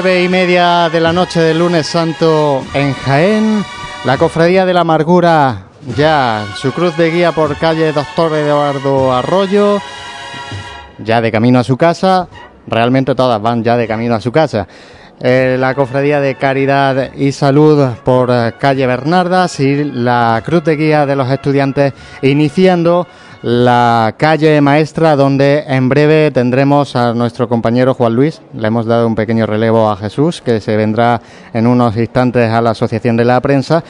Nueve y media de la noche del lunes santo en Jaén, la cofradía de la amargura ya su cruz de guía por calle Doctor Eduardo Arroyo, ya de camino a su casa, realmente todas van ya de camino a su casa. Eh, la cofradía de Caridad y Salud por calle Bernardas y la cruz de guía de los estudiantes iniciando la calle maestra donde en breve tendremos a nuestro compañero Juan Luis. Le hemos dado un pequeño relevo a Jesús que se vendrá en unos instantes a la Asociación de la Prensa.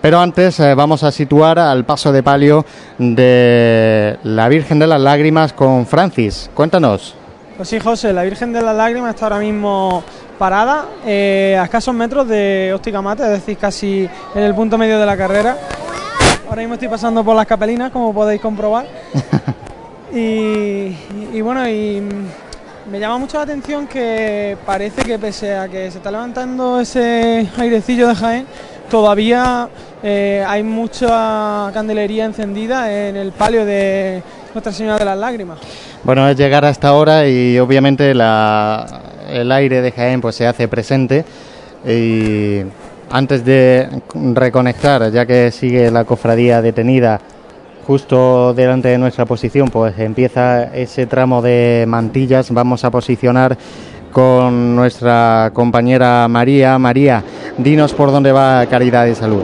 Pero antes eh, vamos a situar al paso de palio de la Virgen de las Lágrimas con Francis. Cuéntanos. Pues sí, José, la Virgen de las Lágrimas está ahora mismo parada eh, a escasos metros de Óptica Mate, es decir, casi en el punto medio de la carrera. Ahora mismo estoy pasando por las capelinas, como podéis comprobar. y, y bueno, y me llama mucho la atención que parece que pese a que se está levantando ese airecillo de Jaén, todavía eh, hay mucha candelería encendida en el palio de Nuestra Señora de las Lágrimas. Bueno, es llegar hasta ahora y obviamente la, el aire de Jaén pues se hace presente y antes de reconectar, ya que sigue la cofradía detenida justo delante de nuestra posición, pues empieza ese tramo de mantillas. Vamos a posicionar con nuestra compañera María. María, dinos por dónde va Caridad y Salud.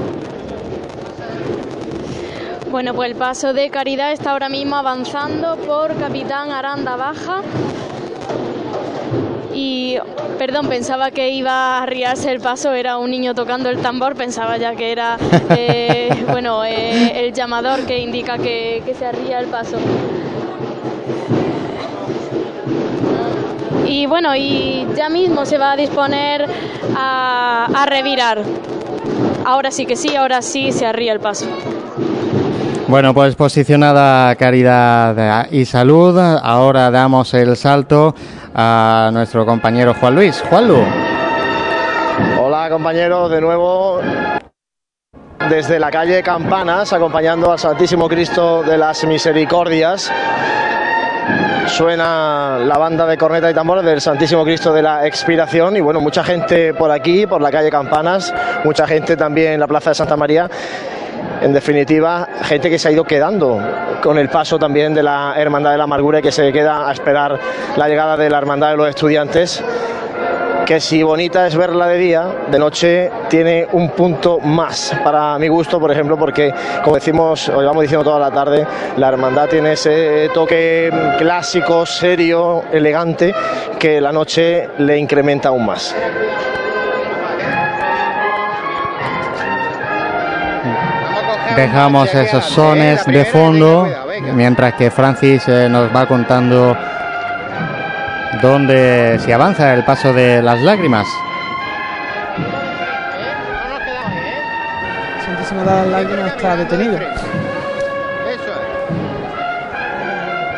Bueno, pues el paso de Caridad está ahora mismo avanzando por Capitán Aranda Baja. Y, perdón, pensaba que iba a arriarse el paso, era un niño tocando el tambor, pensaba ya que era, eh, bueno, eh, el llamador que indica que, se arría el paso. Y bueno, y ya mismo se va a disponer a, a revirar. Ahora sí que sí, ahora sí se arría el paso. Bueno, pues posicionada Caridad y Salud, ahora damos el salto a nuestro compañero Juan Luis. Juanlu. Hola compañeros, de nuevo desde la calle Campanas, acompañando al Santísimo Cristo de las Misericordias. Suena la banda de corneta y tambores del Santísimo Cristo de la Expiración y bueno, mucha gente por aquí, por la calle Campanas, mucha gente también en la Plaza de Santa María en definitiva, gente que se ha ido quedando con el paso también de la Hermandad de la Amargura y que se queda a esperar la llegada de la Hermandad de los Estudiantes que si bonita es verla de día, de noche tiene un punto más para mi gusto, por ejemplo, porque como decimos, o llevamos diciendo toda la tarde, la hermandad tiene ese toque clásico, serio, elegante, que la noche le incrementa aún más. Dejamos esos sones de fondo mientras que Francis eh, nos va contando dónde se avanza el paso de las lágrimas. Santísima de las Lágrimas está detenido.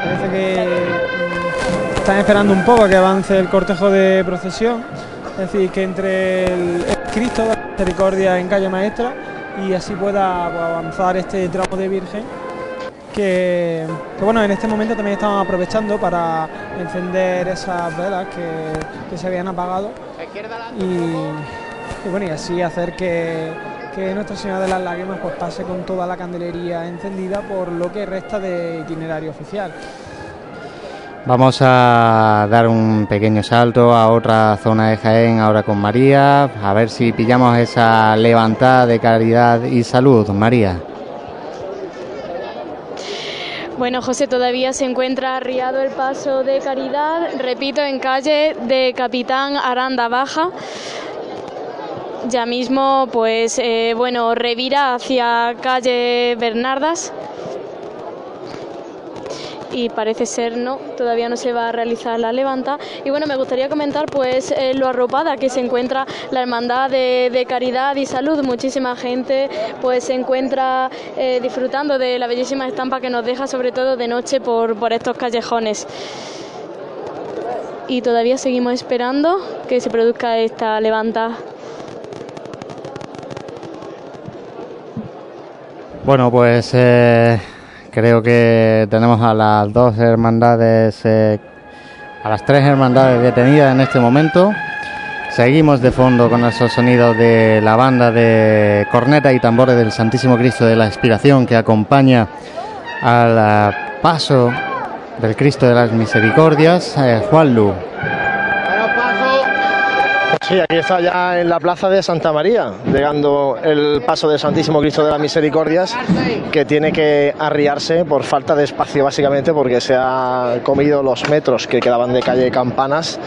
Parece que mm, están esperando un poco a que avance el cortejo de procesión. Es decir, que entre el Cristo de la Misericordia en calle Maestra y así pueda pues, avanzar este tramo de Virgen que, bueno, en este momento también estamos aprovechando para encender esas velas que, se habían apagado y, bueno, y así hacer que, Nuestra Señora de las Lágrimas pues pase con toda la candelería encendida por lo que resta de itinerario oficial. Vamos a dar un pequeño salto a otra zona de Jaén ahora con María, a ver si pillamos esa levantada de caridad y salud, María. Bueno, José, todavía se encuentra arriado el paso de Caridad, repito, en calle de Capitán Aranda Baja. Ya mismo, pues, eh, bueno, revira hacia calle Bernardas y parece ser no, todavía no se va a realizar la levanta. Y bueno, me gustaría comentar pues eh, lo arropada que se encuentra la Hermandad de, Caridad y Salud. Muchísima gente pues se encuentra eh, disfrutando de la bellísima estampa que nos deja sobre todo de noche por, por estos callejones. Y todavía seguimos esperando que se produzca esta levanta. Bueno, pues eh, Creo que tenemos a las dos hermandades, eh, a las tres hermandades detenidas en este momento. Seguimos de fondo con esos sonidos de la banda de corneta y tambores del Santísimo Cristo de la Expiración que acompaña al paso del Cristo de las Misericordias, eh, Juan Lu. Sí, aquí está ya en la plaza de Santa María, llegando el paso del Santísimo Cristo de las Misericordias, que tiene que arriarse por falta de espacio básicamente, porque se ha comido los metros que quedaban de calle Campanas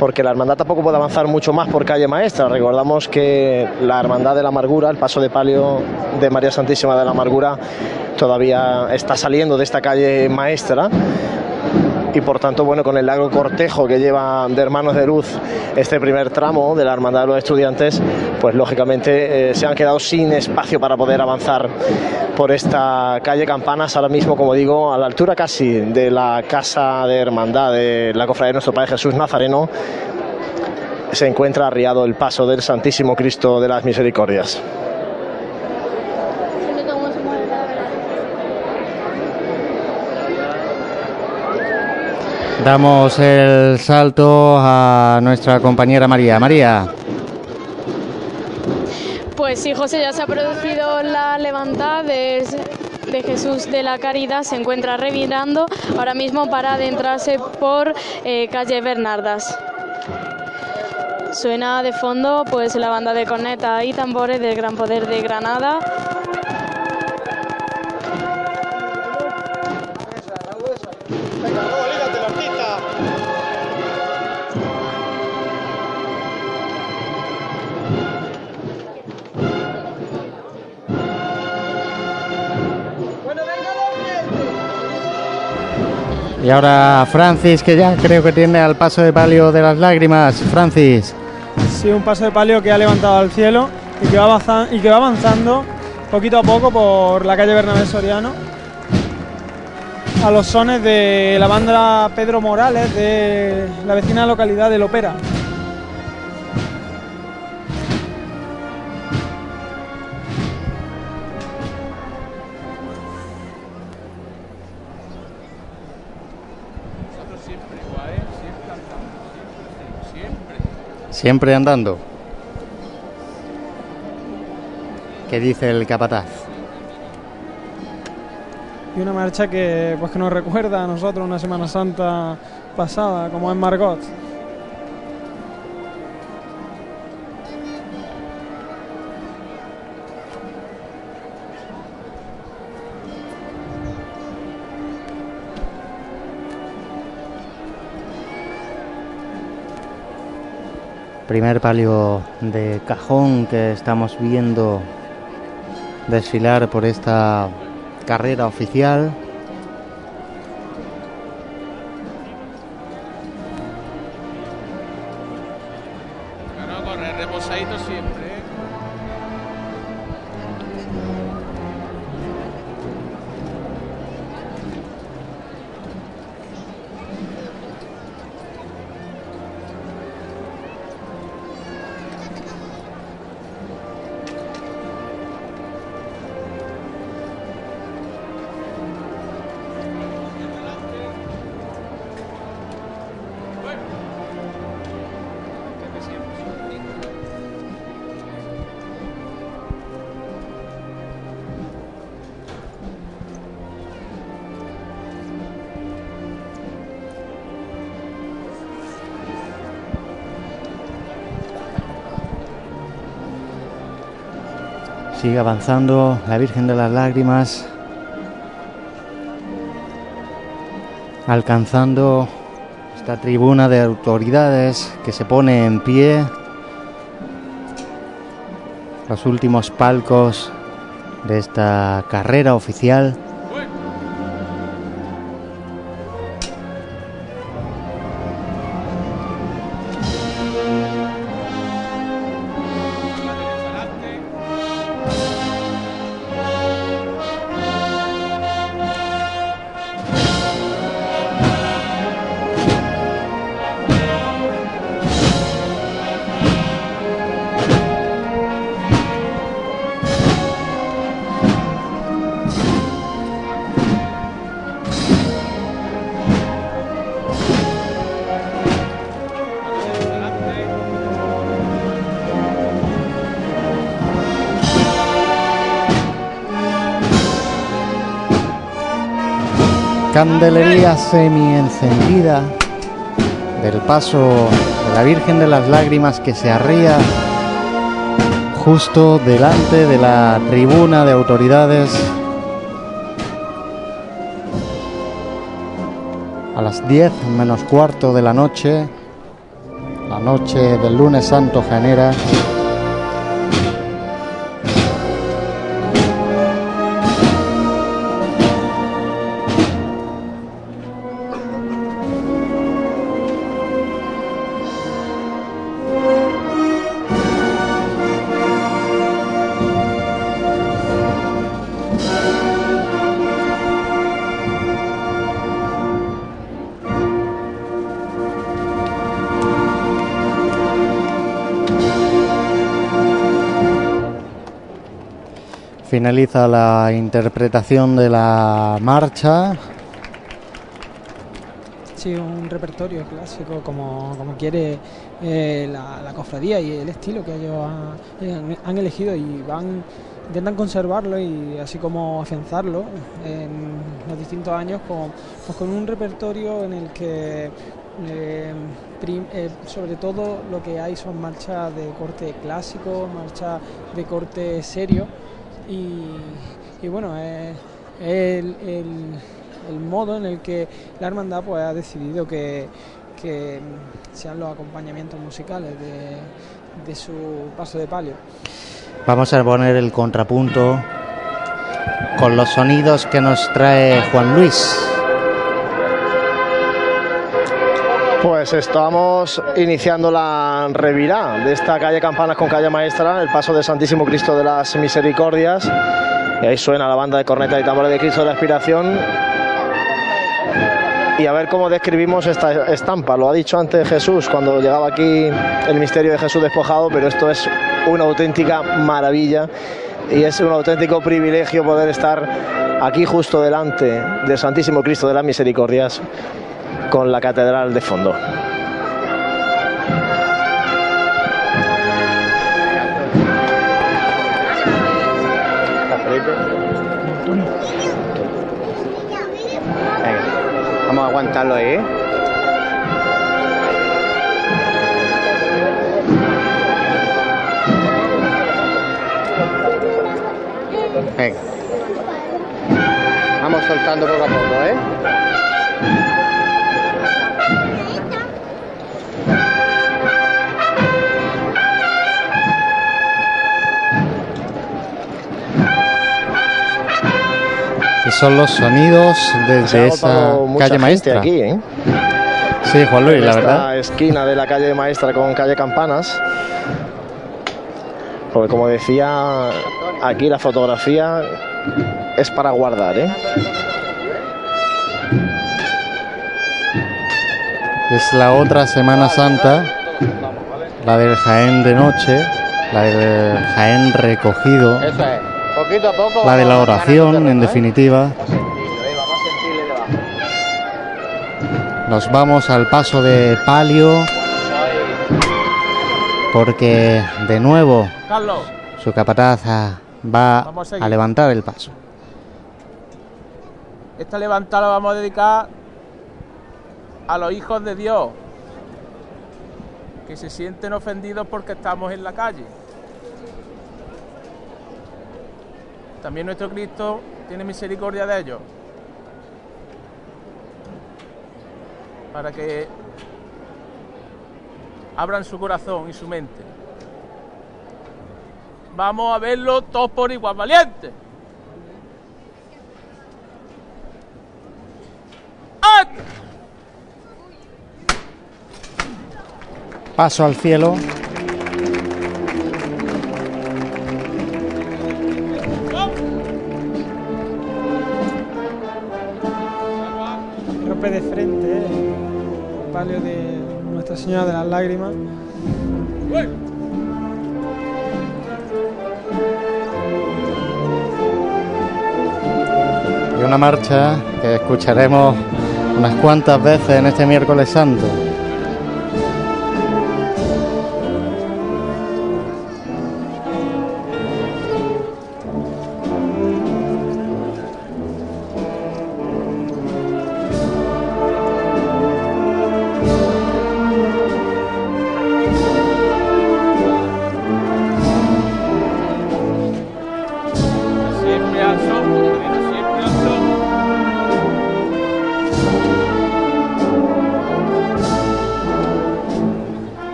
porque la hermandad tampoco puede avanzar mucho más por calle Maestra. Recordamos que la hermandad de la amargura, el paso de palio de María Santísima de la Amargura, todavía está saliendo de esta calle Maestra y por tanto, bueno, con el largo cortejo que lleva de Hermanos de Luz este primer tramo de la Hermandad de los Estudiantes, pues lógicamente eh, se han quedado sin espacio para poder avanzar por esta calle Campanas, ahora mismo, como digo, a la altura casi de la Casa de Hermandad de la Cofradía de Nuestro Padre Jesús Nazareno, se encuentra arriado el paso del Santísimo Cristo de las Misericordias. Damos el salto a nuestra compañera María. María. Pues sí, José, ya se ha producido la levantada de, Jesús de la Caridad, se encuentra revirando ahora mismo para adentrarse por eh, calle Bernardas. Suena de fondo pues la banda de corneta y tambores del Gran Poder de Granada Y ahora Francis, que ya creo que tiene al paso de palio de las lágrimas. Francis. Sí, un paso de palio que ha levantado al cielo y que va, avanzando poquito a poco por la calle Bernabé Soriano a los sones de la banda Pedro Morales de la vecina localidad de Lopera. Siempre andando. ¿Qué dice el capataz? Y una marcha que pues que nos recuerda a nosotros una Semana Santa pasada, como en Margot. Primer palio de cajón que estamos viendo desfilar por esta carrera oficial. Avanzando la Virgen de las Lágrimas, alcanzando esta tribuna de autoridades que se pone en pie, los últimos palcos de esta carrera oficial. Candelería semi encendida del paso de la Virgen de las Lágrimas que se arría justo delante de la tribuna de autoridades a las 10 menos cuarto de la noche, la noche del lunes santo genera. Finaliza la interpretación de la marcha. Sí, un repertorio clásico como, como quiere eh, la, cofradía y el estilo que ellos han, han, elegido y van intentan conservarlo y así como afianzarlo en los distintos años con, pues con un repertorio en el que eh, eh, sobre todo lo que hay son marchas de corte clásico, marchas de corte serio y, bueno, es el, el, el, modo en el que la hermandad pues, ha decidido que, que sean los acompañamientos musicales de, de su paso de palio. Vamos a poner el contrapunto con los sonidos que nos trae Juan Luis. Pues estamos iniciando la revirá de esta calle Campanas con calle Maestra, el paso del Santísimo Cristo de las Misericordias. Y ahí suena la banda de corneta y tambores de Cristo de la Aspiración. Y a ver cómo describimos esta estampa. Lo ha dicho antes Jesús cuando llegaba aquí el misterio de Jesús despojado, pero esto es una auténtica maravilla y es un auténtico privilegio poder estar aquí justo delante del Santísimo Cristo de las Misericordias con la catedral de fondo. Vamos a aguantarlo ahí. ¿eh? Venga. Vamos soltando poco a poco, ¿eh? Son los sonidos desde esa calle maestra. Aquí, ¿eh? Sí, Juan Luis, en la esta verdad. esquina de la calle maestra con calle Campanas. Porque como decía, aquí la fotografía es para guardar, ¿eh? Es la otra Semana Santa, la del Jaén de noche, la del Jaén recogido, Eso es. Poquito a poco. la de la oración, en ¿eh? definitiva. Nos vamos al paso de palio, porque de nuevo su capataz ah, va a levantar el paso. esta levantada la vamos a dedicar a los hijos de Dios que se sienten ofendidos porque estamos en la calle. También nuestro Cristo tiene misericordia de ellos. Para que abran su corazón y su mente. Vamos a verlo todos por igual, valiente. Paso al cielo. De frente eh, el palio de Nuestra Señora de las Lágrimas. Y una marcha que escucharemos unas cuantas veces en este miércoles santo.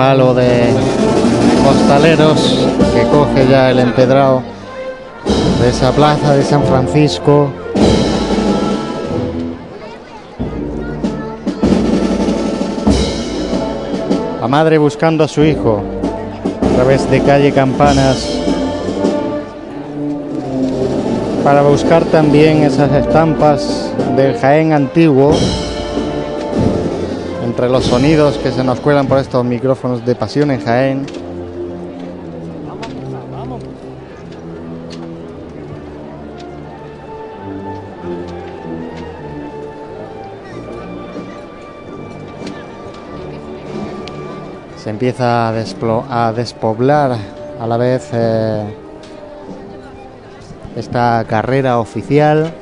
Palo de costaleros que coge ya el empedrado de esa plaza de San Francisco. La madre buscando a su hijo a través de calle Campanas para buscar también esas estampas del Jaén antiguo los sonidos que se nos cuelan por estos micrófonos de pasión en Jaén. Se empieza a, desplo- a despoblar a la vez eh, esta carrera oficial.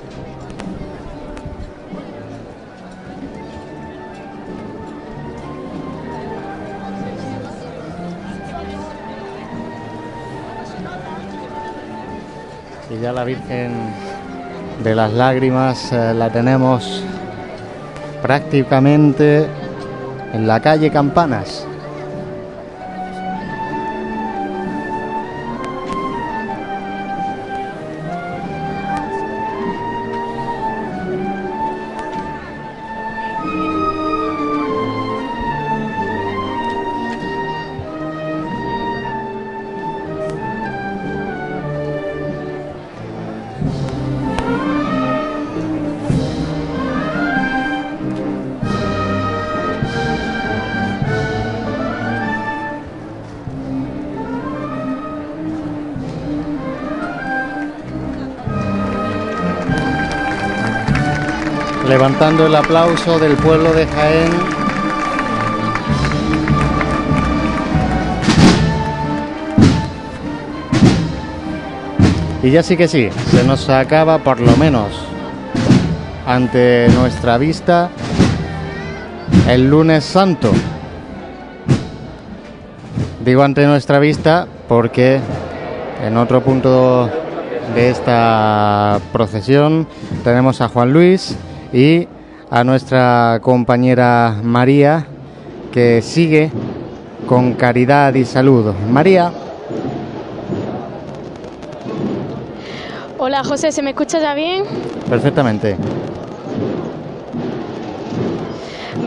Virgen de las Lágrimas eh, la tenemos prácticamente en la calle Campanas. Levantando el aplauso del pueblo de Jaén. Y ya sí que sí, se nos acaba por lo menos ante nuestra vista el lunes santo. Digo ante nuestra vista porque en otro punto de esta procesión tenemos a Juan Luis y a nuestra compañera María que sigue con caridad y salud. María, Hola José, ¿se me escucha ya bien? perfectamente.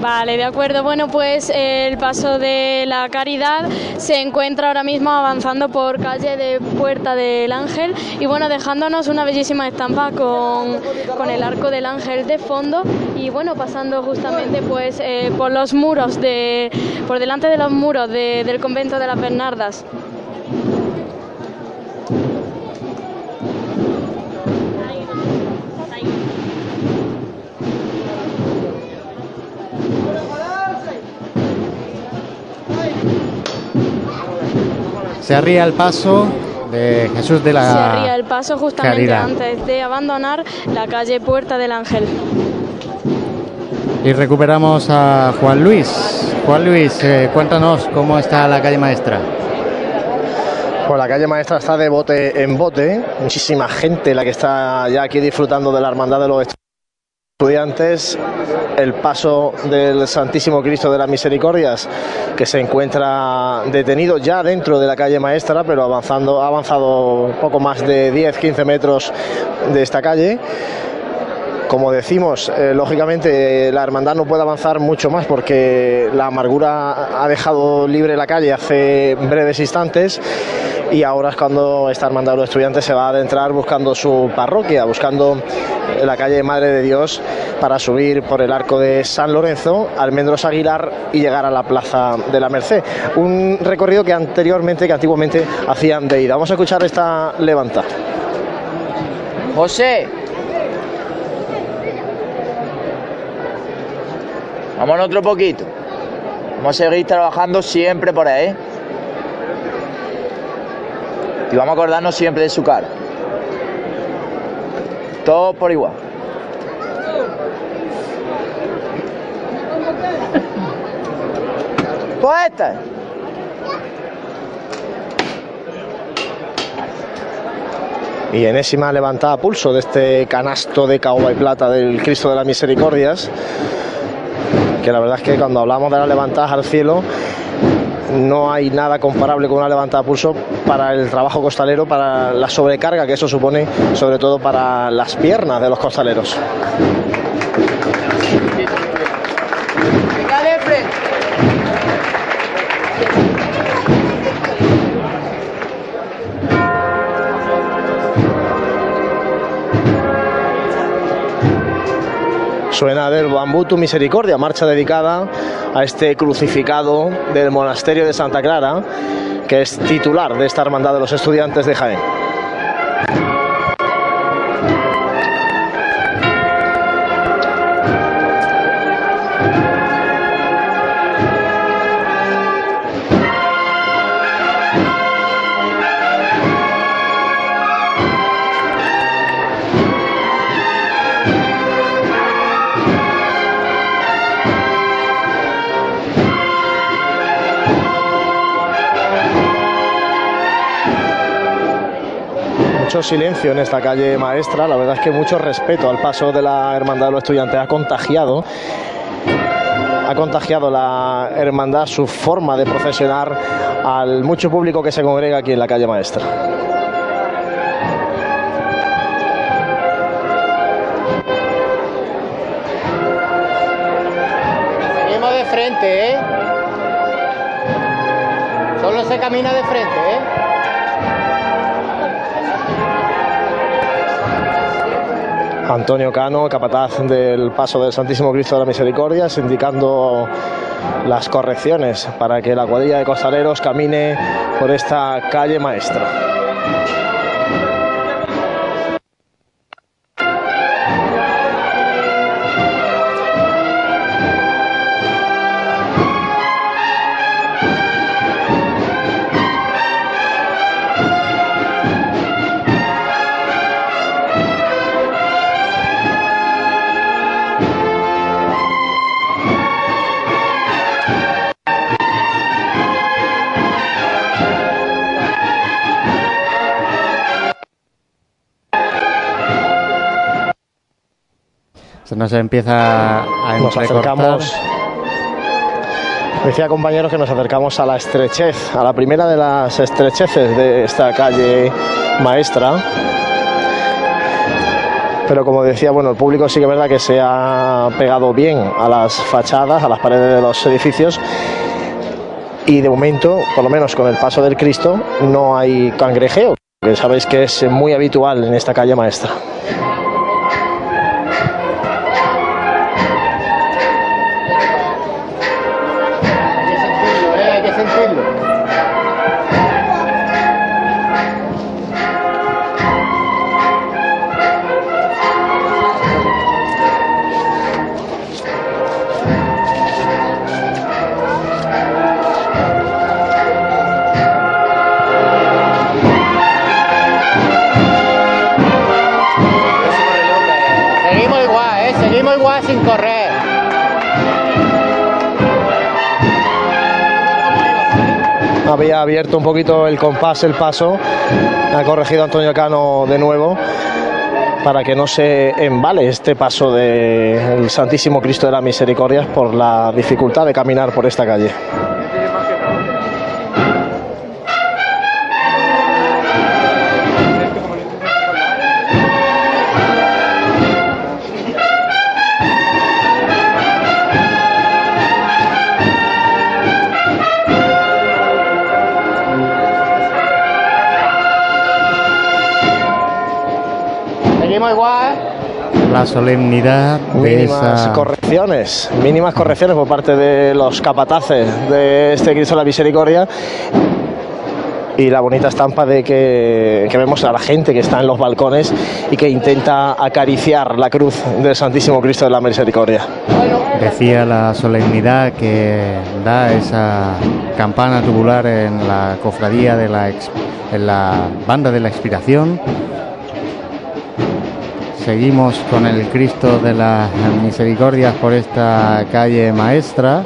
Vale, de acuerdo. Bueno, pues el paso de la caridad se encuentra ahora mismo avanzando por calle de Puerta del Ángel y bueno, dejándonos una bellísima estampa con, con el arco del ángel de fondo y bueno, pasando justamente pues eh, por los muros de, por delante de los muros de- del convento de las Bernardas. Se arría el paso de Jesús de la Se arría el paso justamente Caridad. antes de abandonar la calle Puerta del Ángel. Y recuperamos a Juan Luis. Juan Luis, eh, cuéntanos cómo está la calle maestra. Pues la calle maestra está de bote en bote, muchísima gente la que está ya aquí disfrutando de la hermandad de los estudiantes, el paso del Santísimo Cristo de las Misericordias que se encuentra detenido ya dentro de la calle maestra, pero avanzando, ha avanzado poco más de 10-15 metros de esta calle. Como decimos, eh, lógicamente eh, la hermandad no puede avanzar mucho más porque la amargura ha dejado libre la calle hace breves instantes y ahora es cuando esta hermandad de estudiantes se va a adentrar buscando su parroquia, buscando eh, la calle Madre de Dios para subir por el arco de San Lorenzo, Almendros Aguilar y llegar a la plaza de la Merced. Un recorrido que anteriormente, que antiguamente hacían de ida. Vamos a escuchar esta levanta. José. Vámonos otro poquito. Vamos a seguir trabajando siempre por ahí. Y vamos a acordarnos siempre de su cara. Todo por igual. Pues esta. y enésima levantada pulso de este canasto de caoba y plata del Cristo de las Misericordias, que la verdad es que cuando hablamos de las levantadas al cielo, no hay nada comparable con una levantada a pulso para el trabajo costalero, para la sobrecarga que eso supone, sobre todo para las piernas de los costaleros. Suena del Bambú Tu Misericordia, marcha dedicada a este crucificado del monasterio de Santa Clara, que es titular de esta hermandad de los estudiantes de Jaén. Silencio en esta calle maestra, la verdad es que mucho respeto al paso de la hermandad de los estudiantes ha contagiado ha contagiado la hermandad su forma de procesionar al mucho público que se congrega aquí en la calle maestra. Seguimos de frente, ¿eh? Solo se camina de frente, ¿eh? Antonio Cano, capataz del paso del Santísimo Cristo de la Misericordia, indicando las correcciones para que la cuadrilla de costaleros camine por esta calle maestra. Nos empieza a Nos acercamos. Decía compañeros que nos acercamos a la estrechez, a la primera de las estrecheces de esta calle maestra. Pero como decía, bueno, el público sí que es verdad que se ha pegado bien a las fachadas, a las paredes de los edificios. Y de momento, por lo menos con el paso del Cristo, no hay cangrejeo, que sabéis que es muy habitual en esta calle maestra. Abierto un poquito el compás, el paso. Ha corregido Antonio Cano de nuevo para que no se embale este paso del Santísimo Cristo de la Misericordia por la dificultad de caminar por esta calle. La solemnidad de mínimas esa... correcciones, mínimas correcciones por parte de los capataces de este Cristo de la Misericordia y la bonita estampa de que, que vemos a la gente que está en los balcones y que intenta acariciar la cruz del Santísimo Cristo de la Misericordia. Decía la solemnidad que da esa campana tubular en la cofradía de la en la banda de la expiración. Seguimos con el Cristo de las Misericordias por esta calle maestra.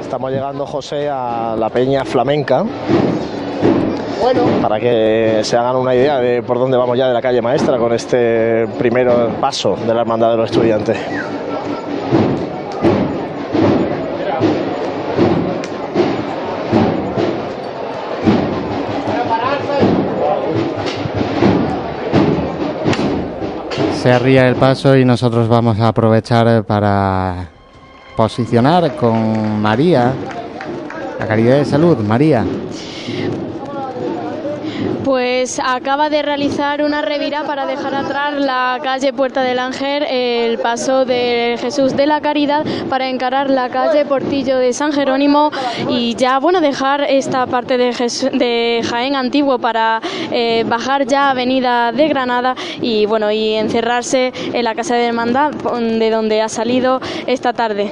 Estamos llegando, José, a la Peña Flamenca. Para que se hagan una idea de por dónde vamos ya de la calle maestra con este primer paso de la Hermandad de los Estudiantes. Se arría el paso y nosotros vamos a aprovechar para posicionar con María, la caridad de salud. María, Pues acaba de realizar una revira para dejar atrás la calle Puerta del Ángel, el paso de Jesús de la Caridad para encarar la calle Portillo de San Jerónimo y ya bueno dejar esta parte de, Jaén antiguo para eh, bajar ya Avenida de Granada y bueno y encerrarse en la casa de hermandad de donde ha salido esta tarde.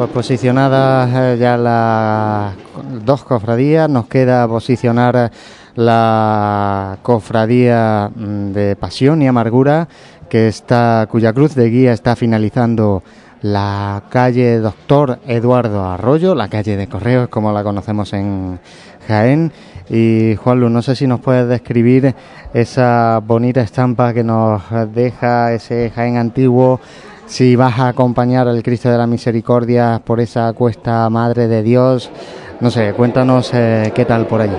Pues posicionadas eh, ya las dos cofradías, nos queda posicionar la cofradía mm, de Pasión y Amargura, que está, cuya cruz de guía está finalizando la calle Doctor Eduardo Arroyo, la calle de Correos, como la conocemos en Jaén. Y Juanlu, no sé si nos puedes describir esa bonita estampa que nos deja ese Jaén antiguo, si vas a acompañar al Cristo de la Misericordia por esa cuesta Madre de Dios. No sé, cuéntanos eh, qué tal por allí.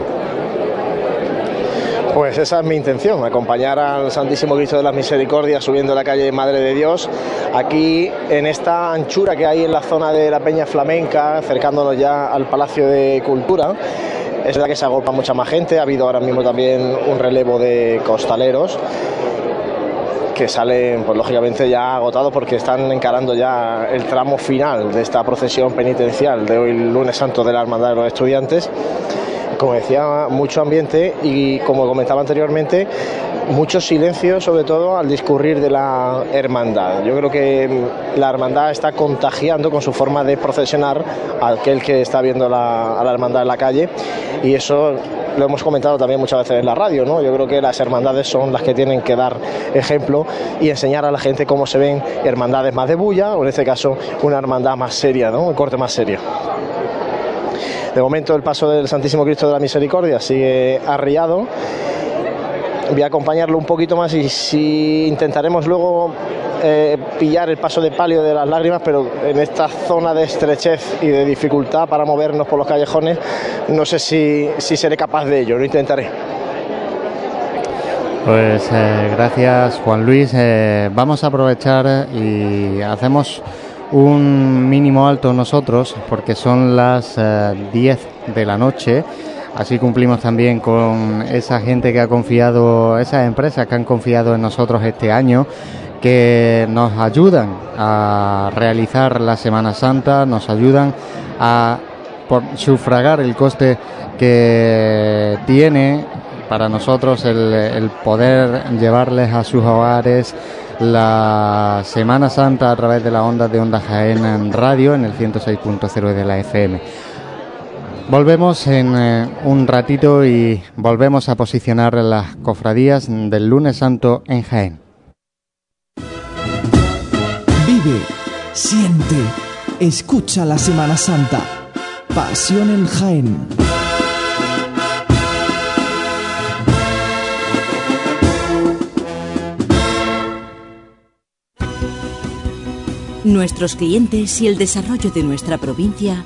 Pues esa es mi intención, acompañar al Santísimo Cristo de las Misericordias subiendo la calle Madre de Dios, aquí en esta anchura que hay en la zona de la Peña Flamenca, acercándonos ya al Palacio de Cultura. Es verdad que se agolpa mucha más gente, ha habido ahora mismo también un relevo de costaleros que salen, pues lógicamente ya agotados porque están encarando ya el tramo final de esta procesión penitencial de hoy, lunes santo de la Hermandad de los Estudiantes. Como decía, mucho ambiente y como comentaba anteriormente, mucho silencio, sobre todo al discurrir de la hermandad. Yo creo que la hermandad está contagiando con su forma de procesionar a aquel que está viendo a la hermandad en la calle y eso lo hemos comentado también muchas veces en la radio, ¿no? Yo creo que las hermandades son las que tienen que dar ejemplo y enseñar a la gente cómo se ven hermandades más de bulla o en este caso una hermandad más seria, ¿no? Un corte más serio. De momento el paso del Santísimo Cristo de la Misericordia sigue arriado. Voy a acompañarlo un poquito más y si intentaremos luego eh, pillar el paso de palio de las lágrimas, pero en esta zona de estrechez y de dificultad para movernos por los callejones, no sé si, si seré capaz de ello, lo intentaré. Pues eh, gracias Juan Luis. Eh, vamos a aprovechar y hacemos un mínimo alto nosotros porque son las eh, 10 de la noche. Así cumplimos también con esa gente que ha confiado, esas empresas que han confiado en nosotros este año, que nos ayudan a realizar la Semana Santa, nos ayudan a sufragar el coste que tiene para nosotros el, el poder llevarles a sus hogares la Semana Santa a través de la onda de Onda Jaén en radio en el 106.0 de la FM. Volvemos en eh, un ratito y volvemos a posicionar las cofradías del lunes santo en Jaén. Vive, siente, escucha la Semana Santa. Pasión en Jaén. Nuestros clientes y el desarrollo de nuestra provincia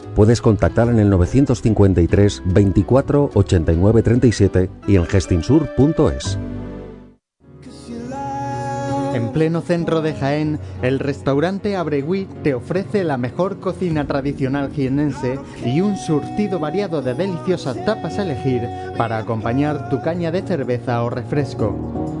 Puedes contactar en el 953 24 89 37 y en gestinsur.es. En pleno centro de Jaén, el restaurante Abregui te ofrece la mejor cocina tradicional jienense y un surtido variado de deliciosas tapas a elegir para acompañar tu caña de cerveza o refresco.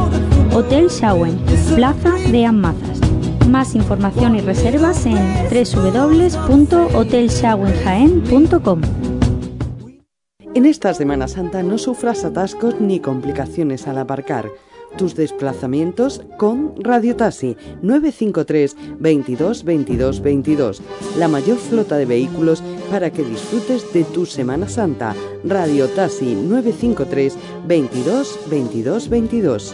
Hotel Shawen, Plaza de Amazas. Más información y reservas en www.hotelshawenjaen.com. En esta Semana Santa no sufras atascos ni complicaciones al aparcar. Tus desplazamientos con Radio Taxi 953 22 22 22. La mayor flota de vehículos para que disfrutes de tu Semana Santa. Radio Taxi 953 22 22 22.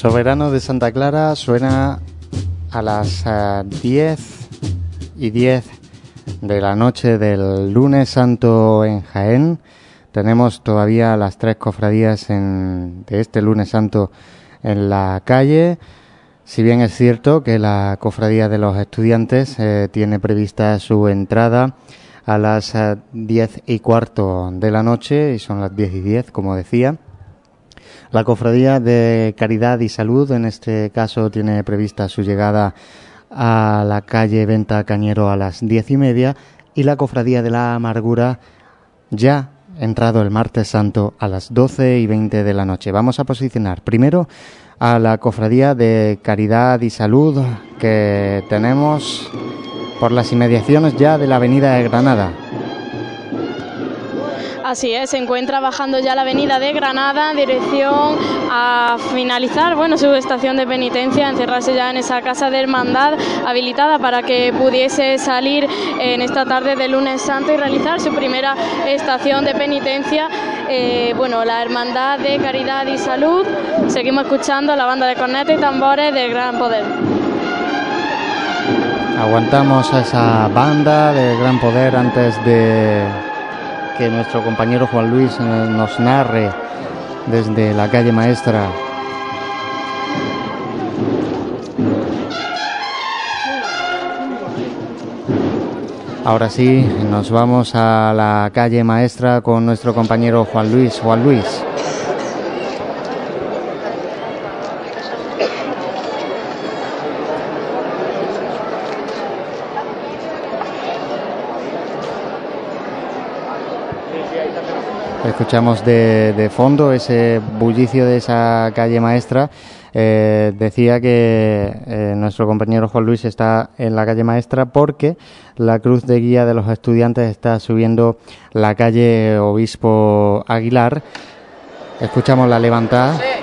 Soberano de Santa Clara suena a las 10 y 10 de la noche del lunes santo en Jaén. Tenemos todavía las tres cofradías en, de este lunes santo en la calle. Si bien es cierto que la cofradía de los estudiantes eh, tiene prevista su entrada a las 10 y cuarto de la noche y son las 10 y 10, como decía. La Cofradía de Caridad y Salud, en este caso, tiene prevista su llegada a la calle Venta Cañero a las diez y media y la Cofradía de la Amargura ya entrado el martes santo a las doce y veinte de la noche. Vamos a posicionar primero a la Cofradía de Caridad y Salud que tenemos por las inmediaciones ya de la Avenida de Granada. Así es, se encuentra bajando ya la avenida de Granada en dirección a finalizar bueno, su estación de penitencia, encerrarse ya en esa casa de hermandad habilitada para que pudiese salir en esta tarde de lunes santo y realizar su primera estación de penitencia. Eh, bueno, la Hermandad de Caridad y Salud. Seguimos escuchando la banda de cornetas y tambores del Gran Poder. Aguantamos a esa banda de Gran Poder antes de que nuestro compañero Juan Luis eh, nos narre desde la calle maestra. Ahora sí, nos vamos a la calle maestra con nuestro compañero Juan Luis. Juan Luis. Escuchamos de, fondo ese bullicio de esa calle maestra. Eh, decía que eh, nuestro compañero Juan Luis está en la calle maestra porque la cruz de guía de los estudiantes está subiendo la calle Obispo Aguilar. Escuchamos la levantada. Seguir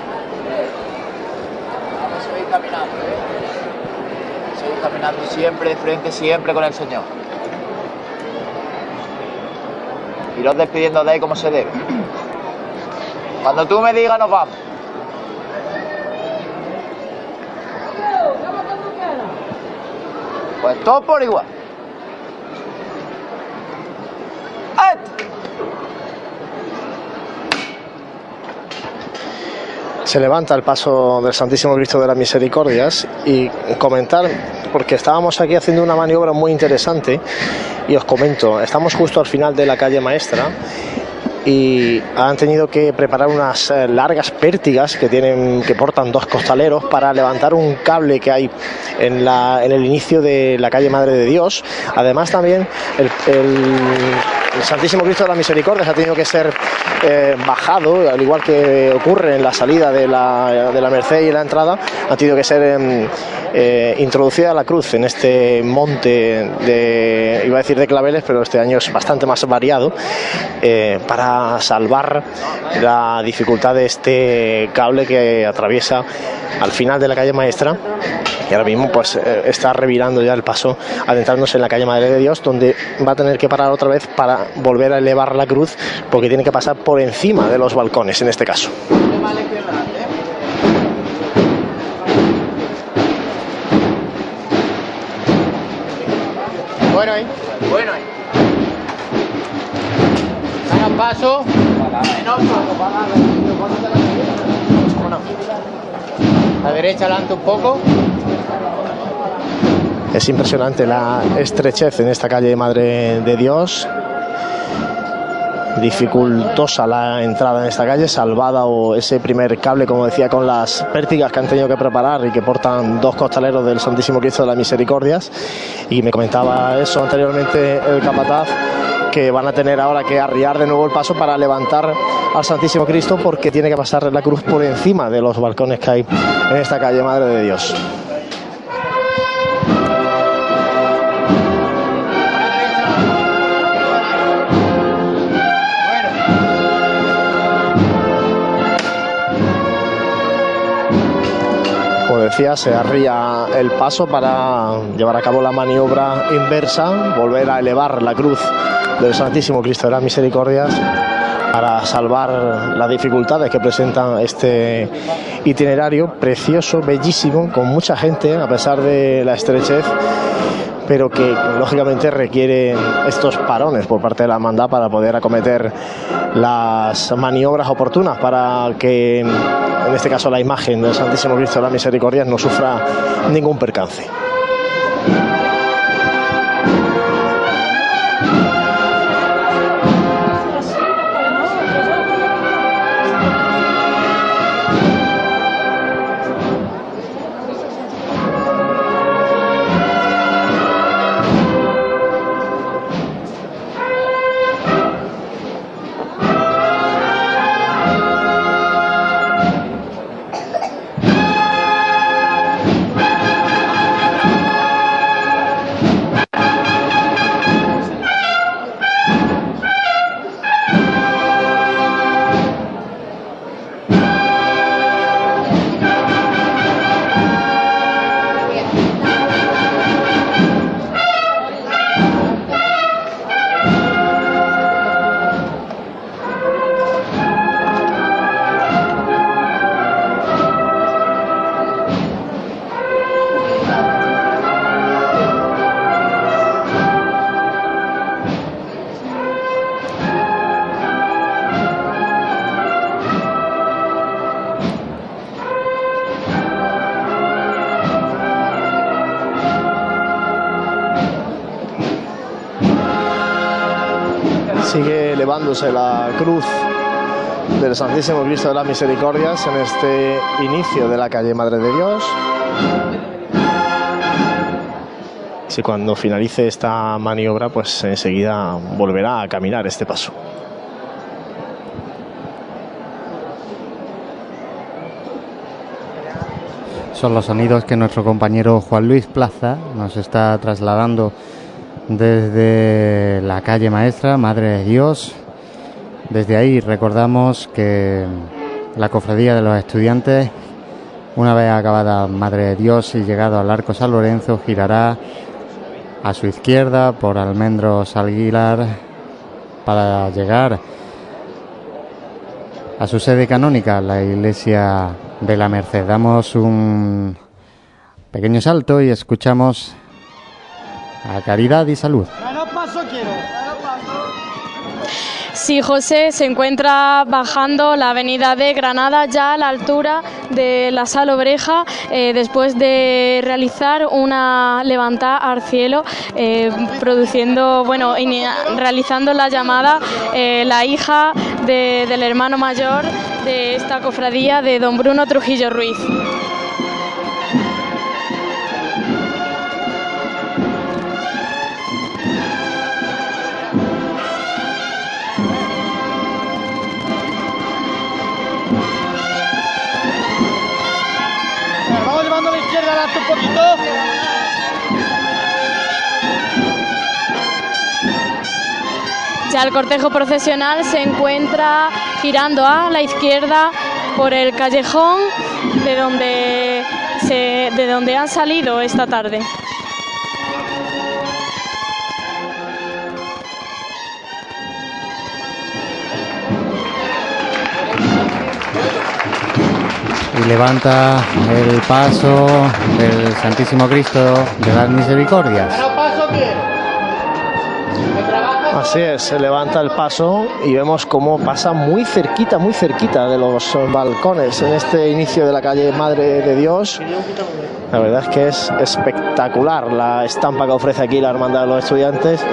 caminando, ¿eh? Caminando siempre de frente, siempre con el Señor. Iros despidiendo de ahí como se debe. Cuando tú me digas, nos vamos. Pues todo por igual. Se levanta el paso del Santísimo Cristo de las Misericordias y comentar, porque estábamos aquí haciendo una maniobra muy interesante y os comento, estamos justo al final de la calle maestra y han tenido que preparar unas eh, largas pértigas que tienen que portan dos costaleros para levantar un cable que hay en, la, en el inicio de la calle Madre de Dios. Además también el, Santísimo Cristo de la Misericordia ha tenido que ser eh, bajado, al igual que ocurre en la salida de la, de la Merced y la entrada, ha tenido que ser em, eh, introducida la cruz en este monte de, iba a decir de claveles, pero este año es bastante más variado, para salvar la dificultad de este cable que atraviesa al final de la calle maestra. Y ahora mismo pues eh, está revirando ya el paso adentrándose en la calle Madre de Dios donde va a tener que parar otra vez para volver a elevar la cruz porque tiene que pasar por encima de los balcones en este caso. Bueno ahí. Bueno ahí paso. La derecha adelante un poco. Es impresionante la estrechez en esta calle de Madre de Dios. Dificultosa la entrada en esta calle, salvada o ese primer cable, como decía, con las pértigas que han tenido que preparar y que portan dos costaleros del Santísimo Cristo de las Misericordias. Y me comentaba eso anteriormente el capataz que van a tener ahora que arriar de nuevo el paso para levantar al Santísimo Cristo porque tiene que pasar la cruz por encima de los balcones que hay en esta calle Madre de Dios. Se arría el paso para llevar a cabo la maniobra inversa, volver a elevar la cruz del Santísimo Cristo de las Misericordias para salvar las dificultades que presenta este itinerario precioso, bellísimo, con mucha gente a pesar de la estrechez pero que lógicamente requiere estos parones por parte de la hermandad para poder acometer las maniobras oportunas para que en este caso la imagen del Santísimo Cristo de la Misericordia no sufra ningún percance. Cruz del Santísimo Cristo de las Misericordias en este inicio de la calle Madre de Dios. Si cuando finalice esta maniobra, pues enseguida volverá a caminar este paso. Son los sonidos que nuestro compañero Juan Luis Plaza nos está trasladando desde la calle maestra, Madre de Dios. Desde ahí recordamos que la cofradía de los estudiantes, una vez acabada Madre de Dios y llegado al Arco San Lorenzo, girará a su izquierda por Almendros Aguilar para llegar a su sede canónica, la iglesia de la Merced. Damos un pequeño salto y escuchamos a Caridad y Salud. Sí, José se encuentra bajando la avenida de Granada ya a la altura de la Sala Obreja eh, después de realizar una levantada al cielo eh, produciendo, bueno, realizando la llamada eh, la hija de- del hermano mayor de esta cofradía de don Bruno Trujillo Ruiz. Ya el cortejo procesional se encuentra girando a la izquierda por el callejón de donde, de donde han salido esta tarde. Y levanta el paso del Santísimo Cristo de las Misericordias. Así es, se levanta el paso y vemos cómo pasa muy cerquita, muy cerquita de los balcones en este inicio de la calle Madre de Dios. La verdad es que es espectacular la estampa que ofrece aquí la Hermandad de los Estudiantes,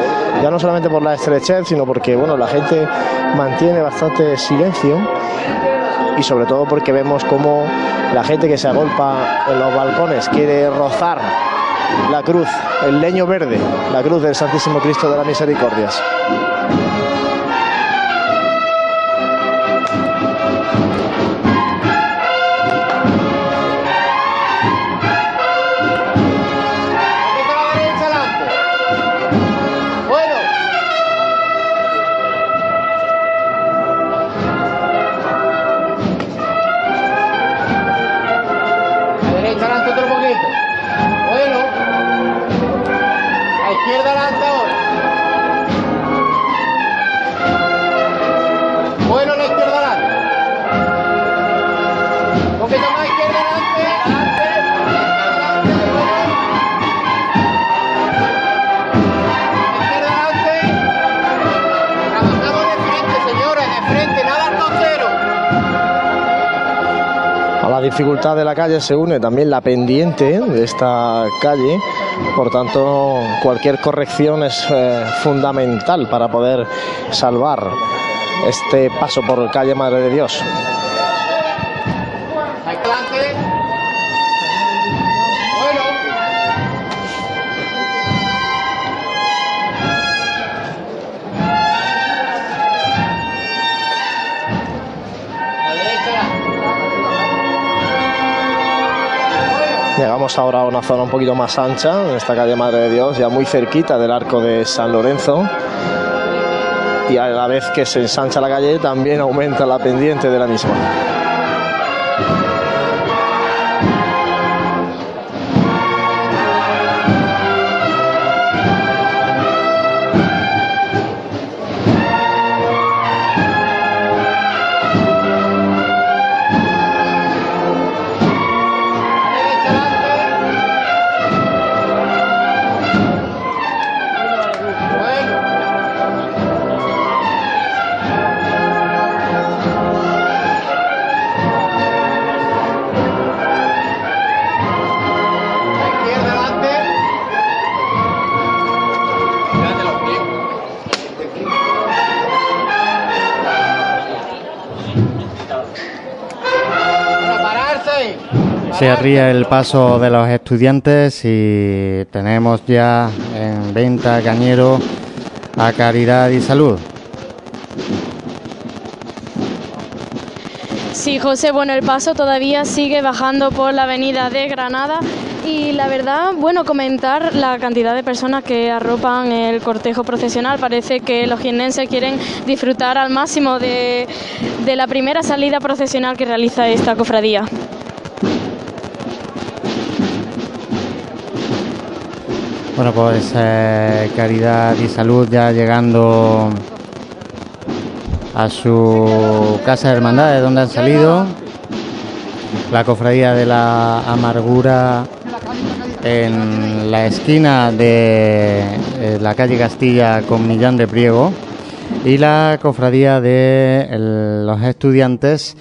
ya no solamente por la estrechez, sino porque bueno, la gente mantiene bastante silencio y sobre todo porque vemos cómo la gente que se agolpa en los balcones quiere rozar la cruz, el leño verde, la cruz del Santísimo Cristo de las Misericordias. Dificultad de la calle se une también la pendiente de esta calle, por tanto cualquier corrección es eh, fundamental para poder salvar este paso por calle Madre de Dios. Ahora una zona un poquito más ancha, en esta calle Madre de Dios, ya muy cerquita del arco de San Lorenzo. Y a la vez que se ensancha la calle, también aumenta la pendiente de la misma. Se arría el paso de los estudiantes y tenemos ya en venta Cañero a Caridad y Salud. Sí, José, bueno, el paso todavía sigue bajando por la avenida de Granada y la verdad, bueno, comentar la cantidad de personas que arropan el cortejo procesional. Parece que los jiennenses quieren disfrutar al máximo de, de la primera salida procesional que realiza esta cofradía. Bueno, pues eh, Caridad y Salud ya llegando a su casa de hermandad de donde han salido. La cofradía de la amargura en la esquina de eh, la calle Castilla con Millán de Priego y la cofradía de los estudiantes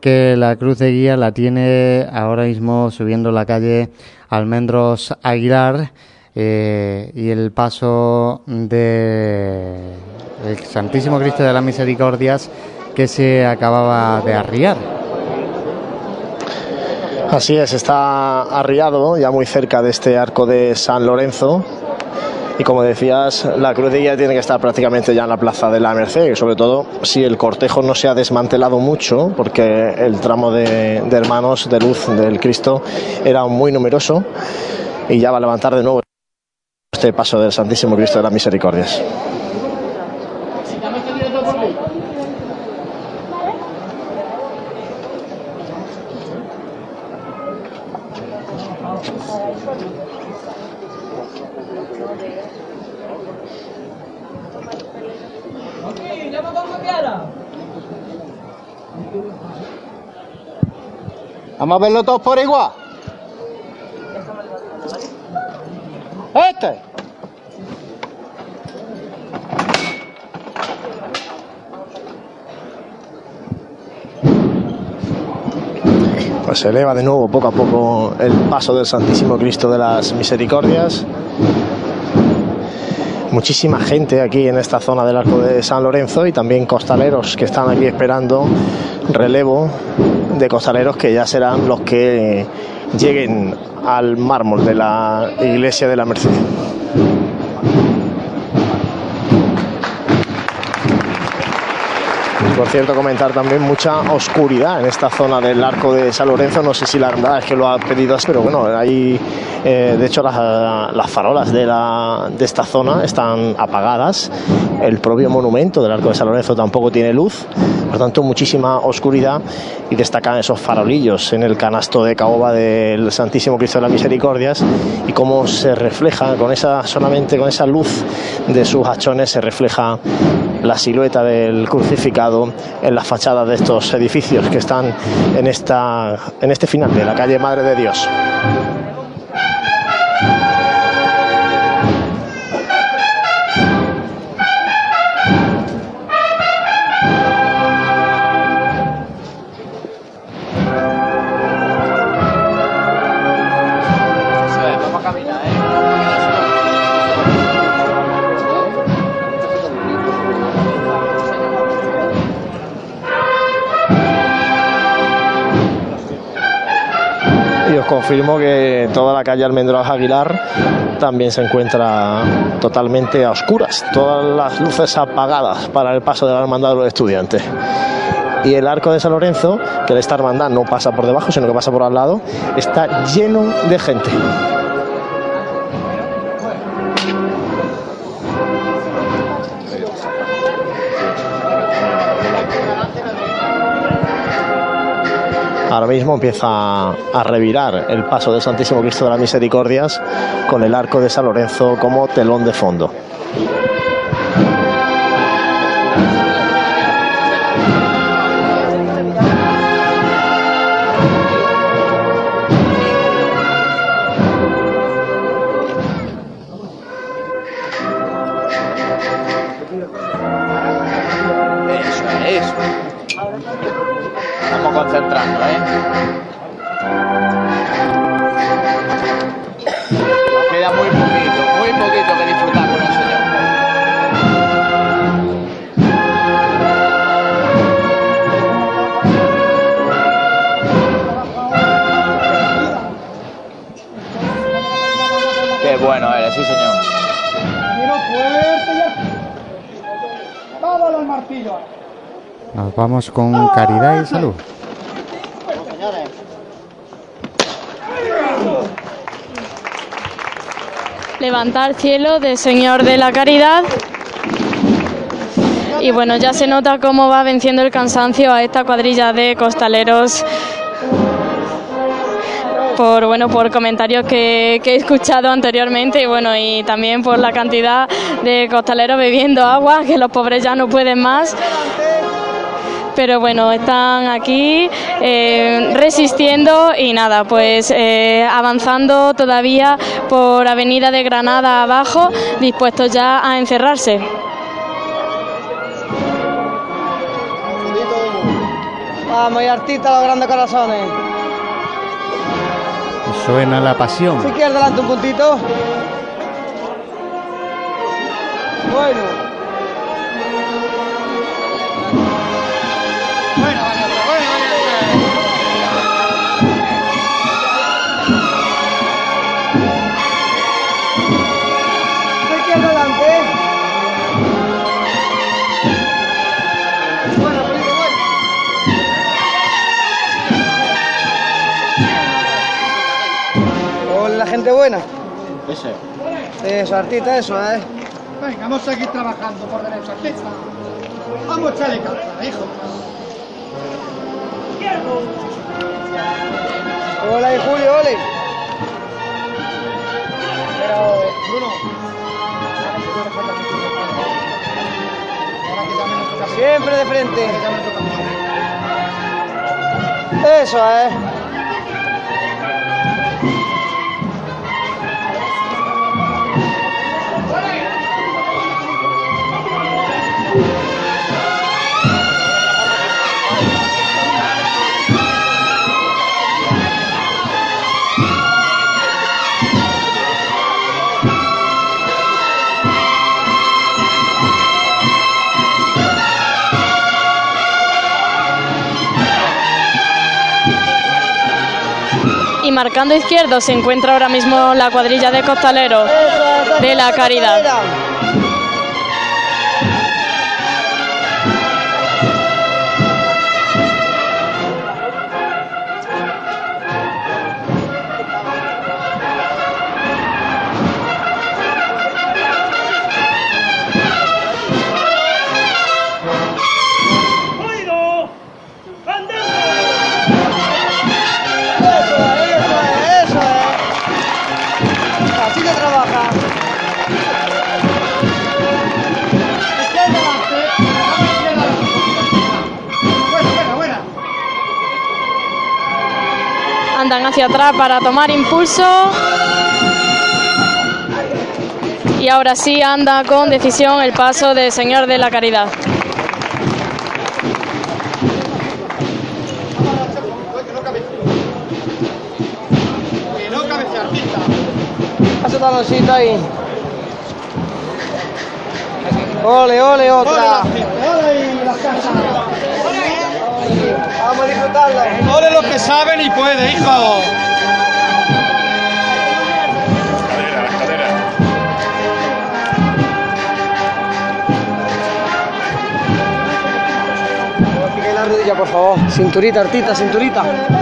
que la cruz de guía la tiene ahora mismo subiendo la calle Almendros Aguilar eh, y el paso de Santísimo Cristo de las Misericordias que se acababa de arriar. Así es, está arriado, ya muy cerca de este arco de San Lorenzo. Y como decías, la cruz de guía tiene que estar prácticamente ya en la plaza de la Merced, sobre todo si el cortejo no se ha desmantelado mucho, porque el tramo de hermanos de luz del Cristo era muy numeroso y ya va a levantar de nuevo este paso del Santísimo Cristo de las Misericordias. Vamos a verlo todos por igual. Este. Pues se eleva de nuevo poco a poco el paso del Santísimo Cristo de las Misericordias. Muchísima gente aquí en esta zona del Arco de San Lorenzo y también costaleros que están aquí esperando relevo de costaleros que ya serán los que lleguen al mármol de la iglesia de la Merced. Por cierto, comentar también mucha oscuridad en esta zona del arco de San Lorenzo. No sé si la verdad es que lo ha pedido, pero bueno, hay. eh, de hecho, las, las farolas de, la, esta zona están apagadas. El propio monumento del arco de San Lorenzo tampoco tiene luz. Por tanto, muchísima oscuridad y destacan esos farolillos en el canasto de caoba del Santísimo Cristo de las Misericordias y cómo se refleja con esa solamente con esa luz de sus hachones se refleja la silueta del crucificado en las fachadas de estos edificios que están en esta en este final de la calle Madre de Dios. Confirmo que toda la calle Almendros Aguilar también se encuentra totalmente a oscuras, todas las luces apagadas para el paso de la hermandad de los estudiantes. Y el arco de San Lorenzo, que esta hermandad no pasa por debajo, sino que pasa por al lado, está lleno de gente. Ahora mismo empieza a revirar el paso del Santísimo Cristo de las Misericordias con el arco de San Lorenzo como telón de fondo. Nos vamos con caridad y salud. Levantar cielo del Señor de la Caridad. Y bueno, ya se nota cómo va venciendo el cansancio a esta cuadrilla de costaleros por bueno por comentarios que, he escuchado anteriormente y bueno y también por la cantidad de costaleros bebiendo agua que los pobres ya no pueden más pero bueno, están aquí eh, resistiendo y nada, pues eh, avanzando todavía por Avenida de Granada abajo, dispuestos ya a encerrarse. Vamos, y artista los grandes corazones. Suena la pasión. Si quieres adelante un puntito. Bueno. Buena. Ese. Eso, artista, eso, ¿eh? Venga, vamos a seguir trabajando por derecha. Artista. Vamos a echarle cabeza, hijo. Hola, y Julio, ole. Pero, Bruno. Siempre de frente. Eso, ¿eh? Marcando izquierdo se encuentra ahora mismo la cuadrilla de costaleros de la Caridad. Hacia atrás para tomar impulso. Y ahora sí anda con decisión el paso del Señor de la Caridad. Pasa ahí. Ole, ole, otra. Ole y las lo que saben y pueden, hijo. la rodilla, por favor. Cinturita, artista, cinturita.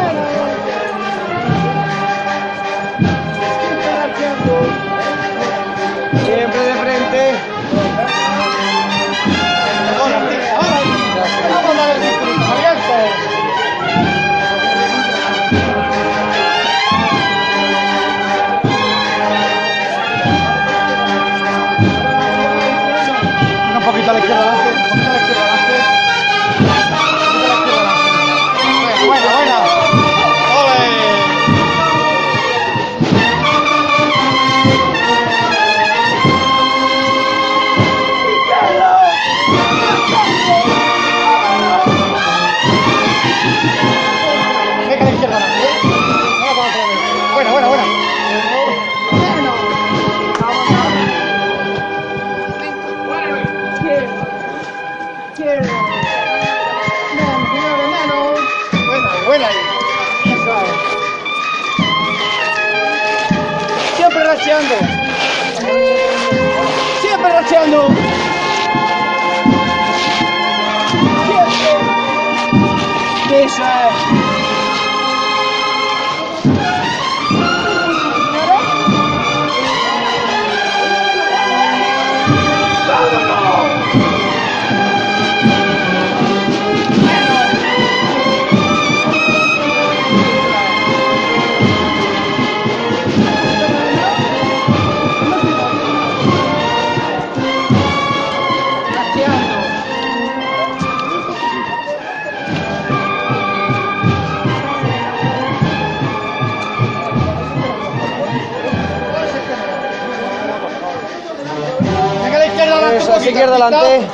Izquierda adelante.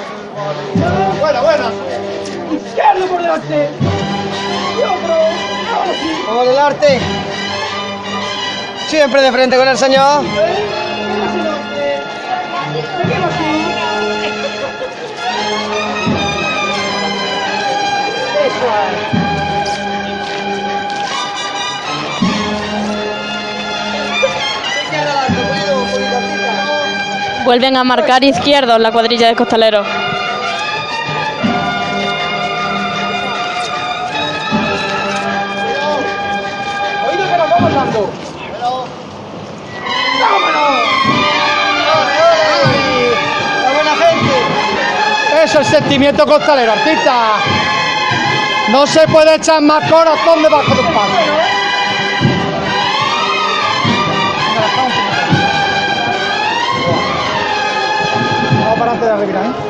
Buena, buena. Izquierdo por delante. Y otro. Vamos adelante. Siempre de frente con el señor. Vuelven a marcar izquierdos la cuadrilla de costaleros. Eso es sentimiento costalero, artista. No se puede echar más corazón debajo de un palo. Vamos para antes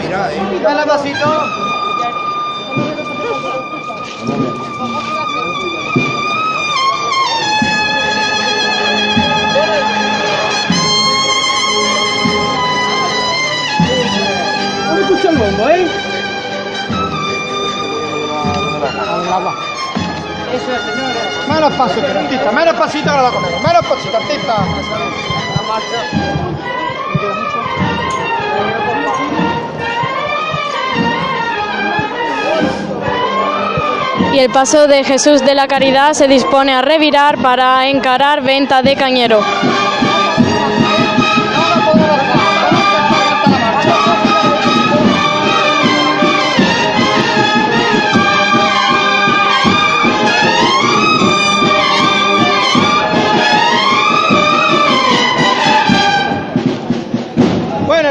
de ¿eh? Dale pasito. No escucha el bombo, ¿eh? Eso es, señores. Menos paso, artista. Menos pasito que la conero. Menos pasito, artista. La marcha. Y el paso de Jesús de la Caridad se dispone a revirar para encarar venta de cañero.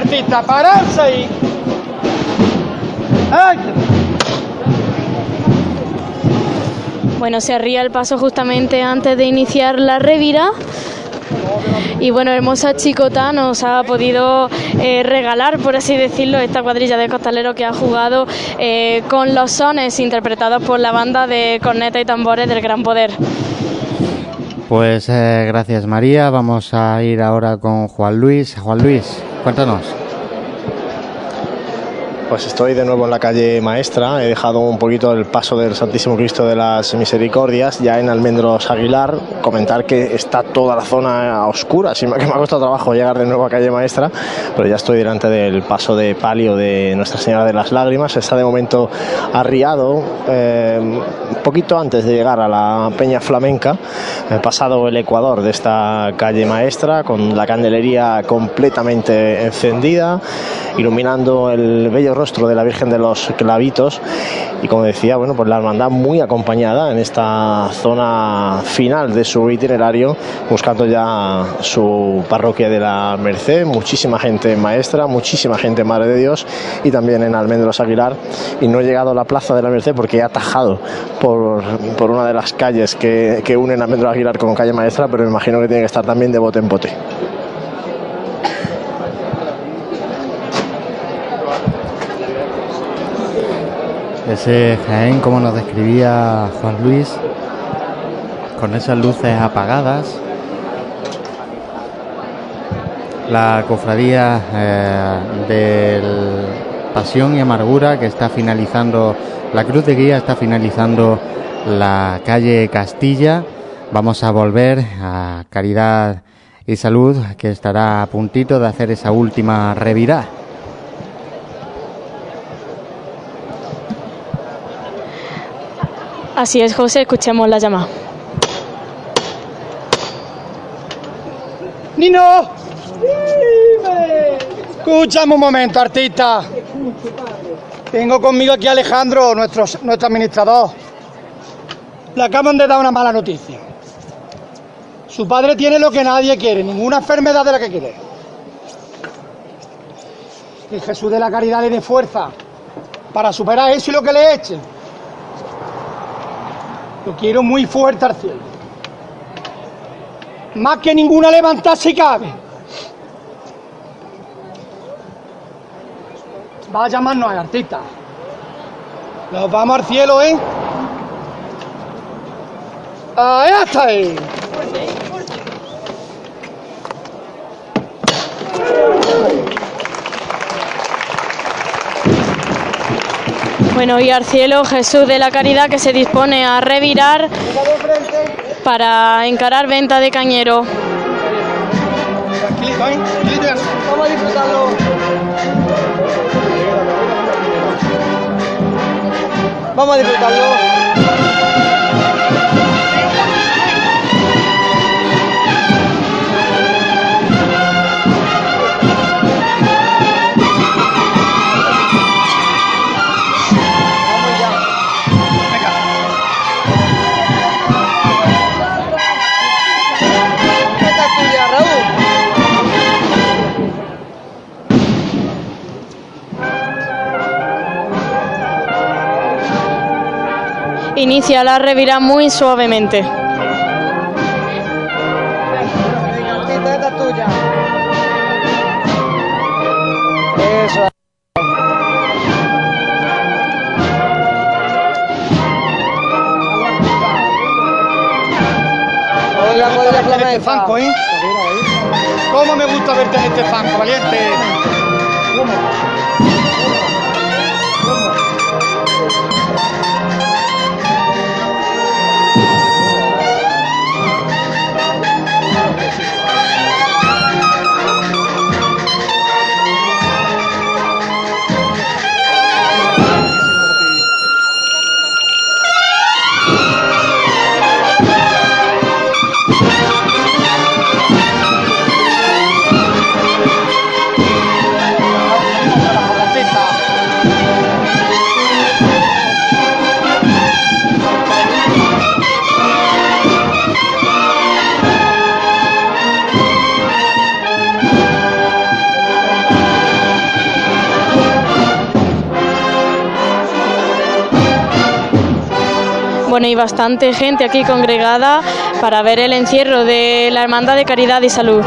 Artista, pararse ahí. ¡Ay! Bueno, se arría el paso justamente antes de iniciar la revira. Y bueno, hermosa chicota nos ha podido eh, regalar, por así decirlo, esta cuadrilla de costaleros que ha jugado eh, con los sones interpretados por la banda de corneta y tambores del Gran Poder. Pues eh, gracias María, vamos a ir ahora con Juan Luis. Juan Luis, cuéntanos. Pues estoy de nuevo en la calle Maestra, he dejado un poquito el paso del Santísimo Cristo de las Misericordias, ya en Almendros Aguilar, comentar que está toda la zona a oscuras, que me ha costado trabajo llegar de nuevo a calle Maestra, pero ya estoy delante del paso de palio de Nuestra Señora de las Lágrimas, está de momento arriado, eh, un poquito antes de llegar a la Peña Flamenca, he pasado el ecuador de esta calle Maestra, con la candelería completamente encendida, iluminando el bello rostro de la Virgen de los Clavitos. Y como decía, bueno, pues la hermandad muy acompañada en esta zona final de su itinerario, buscando ya su parroquia de la Merced, muchísima gente maestra, muchísima gente Madre de Dios. Y también en Almendros Aguilar. Y no he llegado a la Plaza de la Merced porque he atajado por, por una de las calles que, que unen Almendros Aguilar con calle Maestra, pero imagino que tiene que estar también de bote en bote. Ese Jaén, como nos describía Juan Luis, con esas luces apagadas. La cofradía eh, del Pasión y Amargura que está finalizando, la Cruz de Guía está finalizando la calle Castilla. Vamos a volver a Caridad y Salud que estará a puntito de hacer esa última revirada. Así es, José, escuchemos la llamada. ¡Nino! ¡Dime! Escúchame un momento, artista. Tengo conmigo aquí a Alejandro, nuestro, nuestro administrador. Le acaban de dar una mala noticia. Su padre tiene lo que nadie quiere, ninguna enfermedad de la que quiere. Que Jesús de la Caridad le dé fuerza para superar eso y lo que le eche. Lo quiero muy fuerte al cielo. Más que ninguna levantar si cabe. Va a llamarnos al artista. Nos vamos al cielo, ¿eh? Ahí está ahí. Bueno, y al cielo Jesús de la Caridad que se dispone a revirar para encarar venta de cañero. Vamos a disfrutarlo. Vamos a disfrutarlo. Inicia la revira muy suavemente. Eso es. La este fanco, ¿eh? ¿Cómo me gusta verte en este fanco, valiente? Bueno, y bastante gente aquí congregada para ver el encierro de la Hermandad de Caridad y Salud.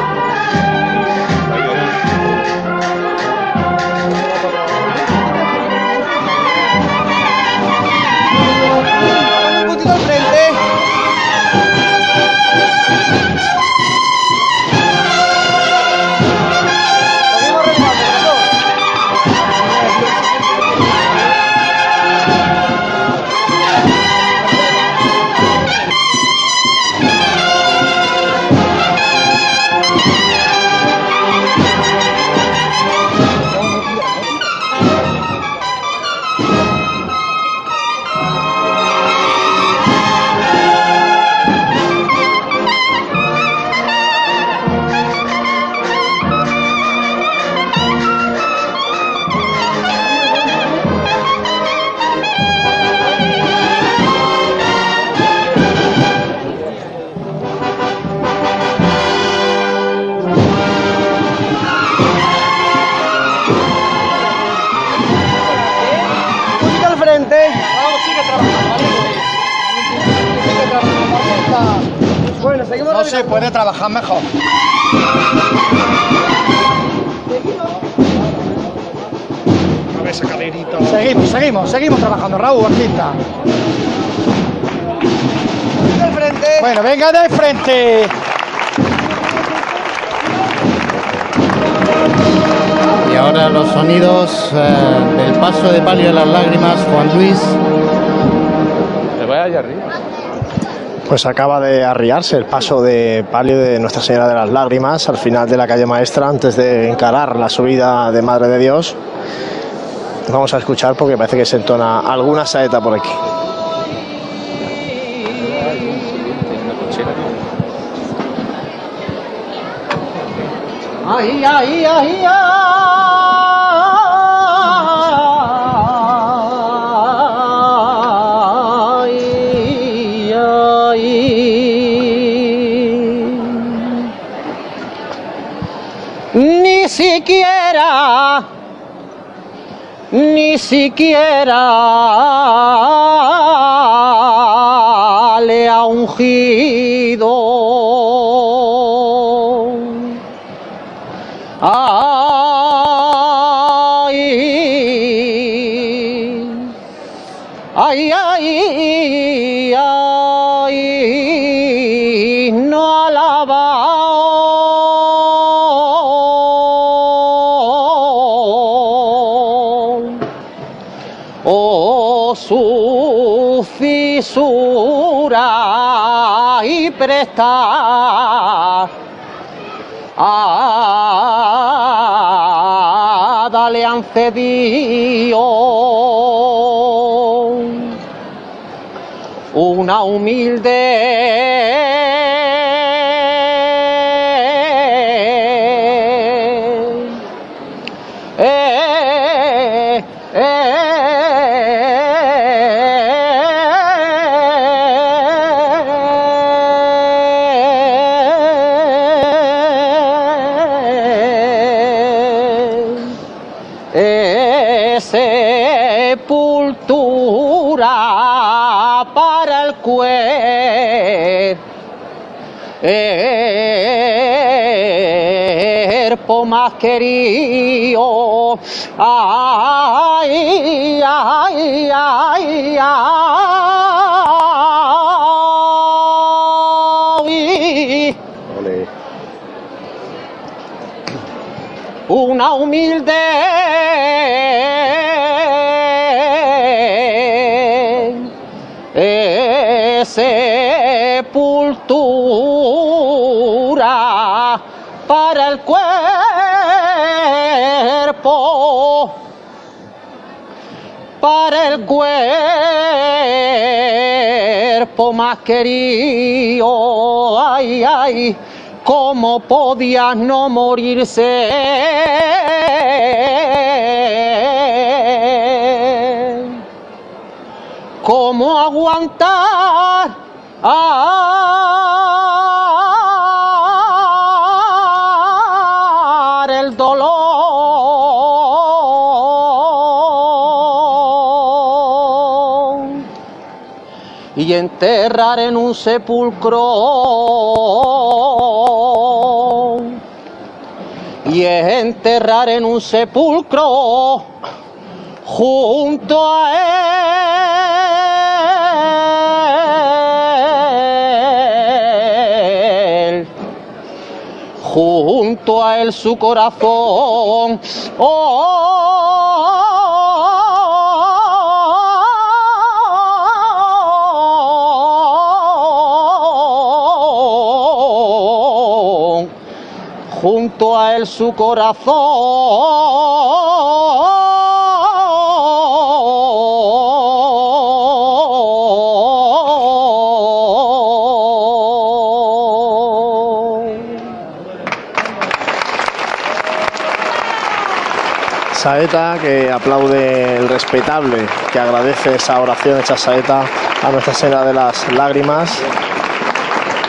Se puede trabajar mejor. A ver esa caderita. Seguimos, seguimos, seguimos trabajando, Raúl, artista. Frente. Bueno, venga de frente. Y ahora los sonidos eh, del paso de palio de las lágrimas, Juan Luis. Te voy allá arriba. Pues acaba de arriarse el paso de palio de Nuestra Señora de las Lágrimas al final de la calle Maestra antes de encarar la subida de Madre de Dios. Vamos a escuchar porque parece que se entona alguna saeta por aquí. Ay, ay, ay, ay, siquiera, ni siquiera le ha ungido. Fisura y prestar. A dale han cedido una humilde cuerpo más querido. Ay, ay, ay, ay. Una humilde sepultura para el cuerpo, para el cuerpo más querido, ay, ay, cómo podía no morirse cómo aguantar el dolor. Y enterrar en un sepulcro. Y enterrar en un sepulcro junto a junto a él su corazón. Oh, junto a él su corazón. Saeta que aplaude el respetable, que agradece esa oración hecha Saeta a Nuestra Señora de las Lágrimas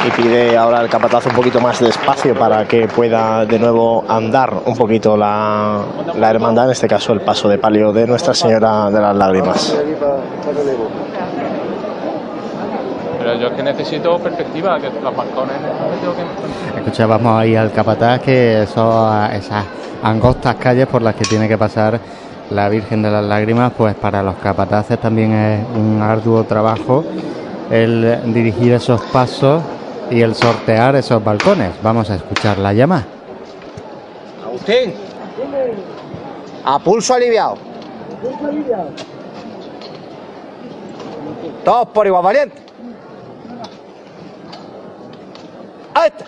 y pide ahora el capataz un poquito más de espacio para que pueda de nuevo andar un poquito la, la hermandad, en este caso el paso de palio de Nuestra Señora de las Lágrimas. Pero Pero yo es que necesito perspectiva, que los balcones tengo que... Escuchábamos ahí al capataz que eso, esas angostas calles por las que tiene que pasar la Virgen de las Lágrimas, pues para los capataces también es un arduo trabajo el dirigir esos pasos y el sortear esos balcones. Vamos a escuchar la llama. Agustín. A pulso aliviado. Todos por igual valiente. Ahí está.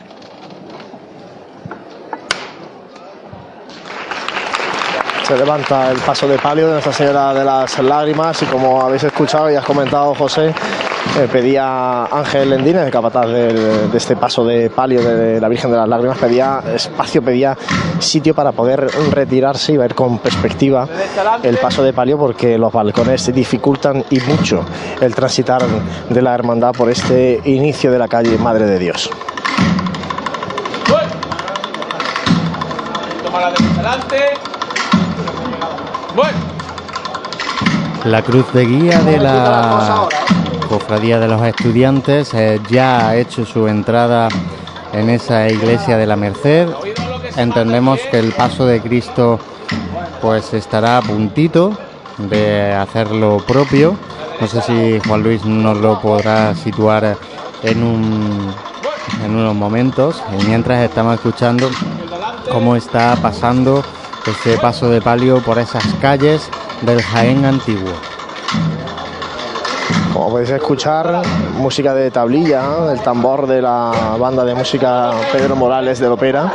Se levanta el paso de palio de Nuestra Señora de las Lágrimas y como habéis escuchado y has comentado José, eh, pedía Ángel Lendines, el capataz de este paso de palio de la Virgen de las Lágrimas, pedía espacio, pedía sitio para poder retirarse y ver con perspectiva el paso de palio porque los balcones dificultan y mucho el transitar de la hermandad por este inicio de la calle Madre de Dios. Adelante. Bueno. La cruz de guía de la Cofradía de los Estudiantes eh, ya ha hecho su entrada en esa iglesia de la Merced. Entendemos que el paso de Cristo pues estará a puntito de hacer lo propio. No sé si Juan Luis nos lo podrá situar en un en unos momentos. Y mientras estamos escuchando cómo está pasando ese paso de palio por esas calles del Jaén antiguo. Podéis escuchar, música de tablilla, el tambor de la banda de música Pedro Morales del Opera,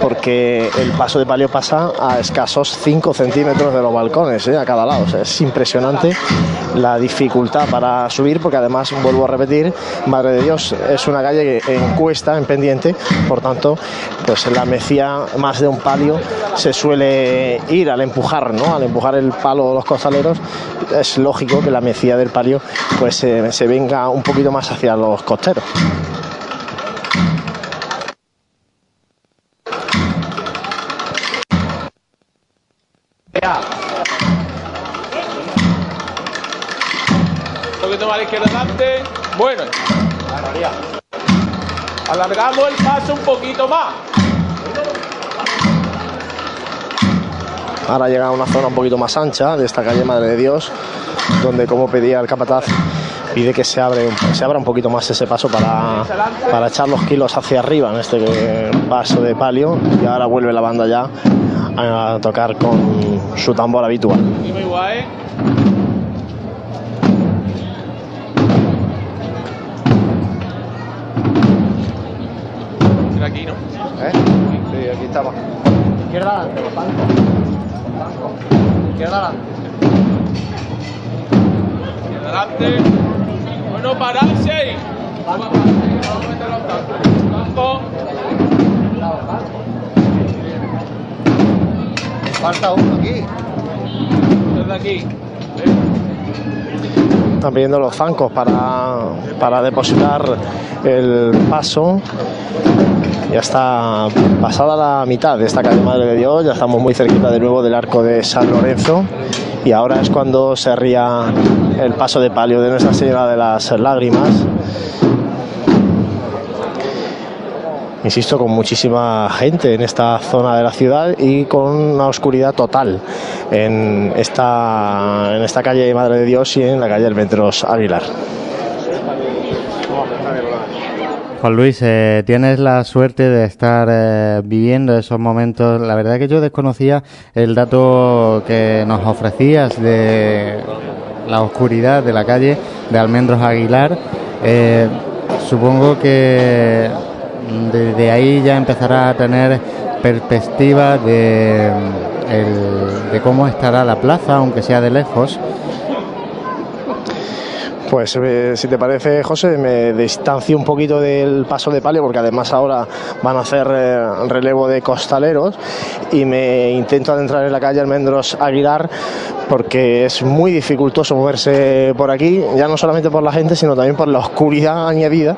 porque el paso de palio pasa a escasos 5 centímetros de los balcones, ¿eh? a cada lado. Es impresionante la dificultad para subir, porque además, vuelvo a repetir, Madre de Dios es una calle en cuesta, en pendiente, por tanto, pues la mecía más de un palio se suele ir al empujar, ¿no? Al empujar el palo de los costaleros, es lógico que la mecía del palio pues eh, se venga un poquito más hacia los costeros. Un poquito más a la izquierda adelante. Bueno. Alargamos el paso un poquito más. Ahora llega a una zona un poquito más ancha de esta calle Madre de Dios, donde como pedía el capataz, pide que se, abre, se abra un poquito más ese paso para, para echar los kilos hacia arriba en este paso de palio. Y ahora vuelve la banda ya a tocar con su tambor habitual. Aquí, ¿no? ¿Eh? Sí, aquí estamos. Izquierda adelante, los bancos. Izquierda adelante. Adelante. Bueno, pararse ahí. Vamos a meter los tacos. Falta uno aquí. Desde aquí. Están pidiendo los zancos para, para depositar el paso. Ya está pasada la mitad de esta calle Madre de Dios, ya estamos muy cerquita de nuevo del arco de San Lorenzo y ahora es cuando se ría el paso de palio de Nuestra Señora de las Lágrimas. Insisto, con muchísima gente en esta zona de la ciudad y con una oscuridad total en esta, en esta calle Madre de Dios y en la calle Almendros Aguilar. Juan Luis, eh, tienes la suerte de estar eh, viviendo esos momentos. La verdad que yo desconocía el dato que nos ofrecías de la oscuridad de la calle de Almendros Aguilar. Eh, supongo que desde ahí ya empezará a tener perspectiva el- de cómo estará la plaza, aunque sea de lejos. Pues eh, si te parece, José, me distancio un poquito del paso de palio porque además ahora van a hacer eh, relevo de costaleros y me intento adentrar en la calle Almendros Aguilar porque es muy dificultoso moverse por aquí, ya no solamente por la gente, sino también por la oscuridad añadida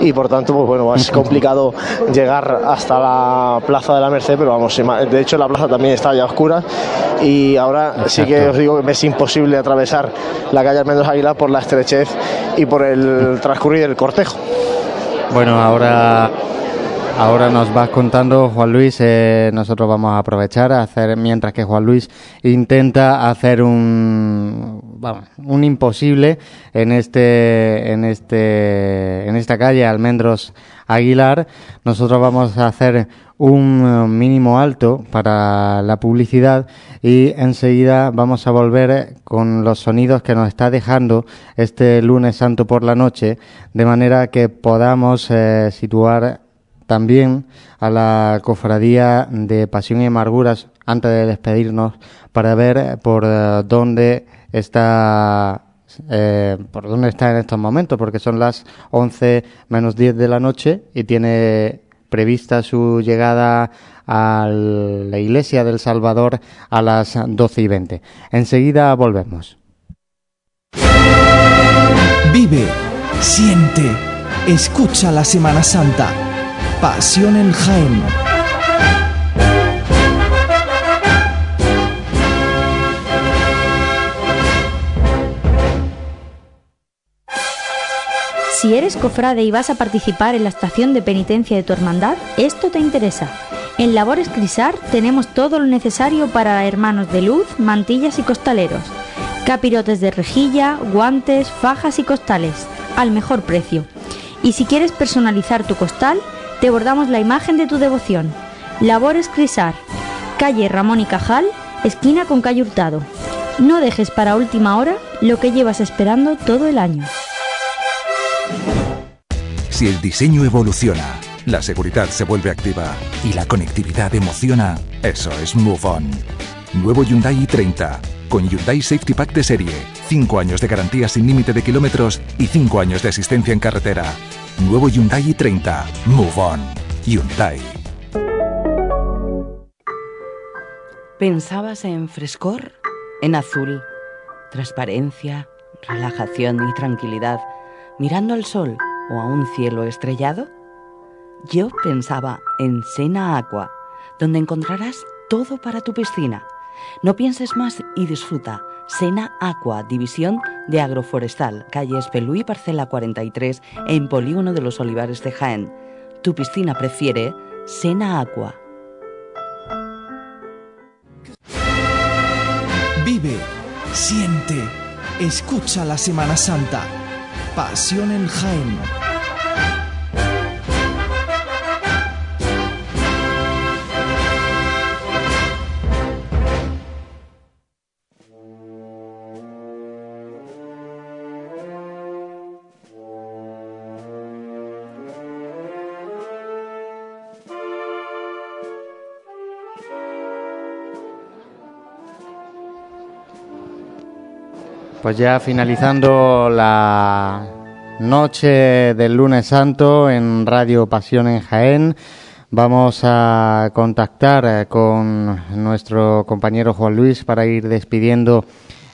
y por tanto, pues bueno, es complicado llegar hasta la Plaza de la Merced, pero vamos, de hecho la plaza también está ya oscura y ahora sí que os digo que me es imposible atravesar la calle Almendros Aguilar por la estrechez y por el transcurrir del cortejo. Bueno, ahora Ahora nos vas contando, Juan Luis, eh, nosotros vamos a aprovechar a hacer, mientras que Juan Luis intenta hacer un, vamos, un imposible en este, en este, en esta calle Almendros Aguilar, nosotros vamos a hacer un mínimo alto para la publicidad y enseguida vamos a volver con los sonidos que nos está dejando este lunes santo por la noche, de manera que podamos eh, situar también a la cofradía de Pasión y Amarguras antes de despedirnos para ver por dónde está eh, por dónde está en estos momentos porque son las 11 menos 10 de la noche y tiene prevista su llegada a la iglesia del Salvador a las 12 y 20. Enseguida volvemos. Vive, siente, escucha la Semana Santa. Pasión en Jaén. Si eres cofrade y vas a participar en la estación de penitencia de tu hermandad, esto te interesa. En Labores Crisar tenemos todo lo necesario para hermanos de luz, mantillas y costaleros. Capirotes de rejilla, guantes, fajas y costales, al mejor precio. Y si quieres personalizar tu costal, te bordamos la imagen de tu devoción. Labores Crisar, calle Ramón y Cajal, esquina con calle Hurtado. No dejes para última hora lo que llevas esperando todo el año. Si el diseño evoluciona, la seguridad se vuelve activa y la conectividad emociona, eso es Move On. Nuevo Hyundai i30 con Hyundai Safety Pack de serie, 5 años de garantía sin límite de kilómetros y 5 años de asistencia en carretera. Nuevo Hyundai i30. Move on. Hyundai. ¿Pensabas en frescor? En azul. Transparencia, relajación y tranquilidad, mirando al sol o a un cielo estrellado. Yo pensaba en Sena Aqua, donde encontrarás todo para tu piscina. No pienses más y disfruta Sena Aqua, división de agroforestal, calle Espelú y parcela 43, en Polígono de los Olivares de Jaén. Tu piscina prefiere Sena Aqua. Vive, siente, escucha la Semana Santa. Pasión en Jaén. Pues ya finalizando la noche del lunes santo en Radio Pasión en Jaén, vamos a contactar eh, con nuestro compañero Juan Luis para ir despidiendo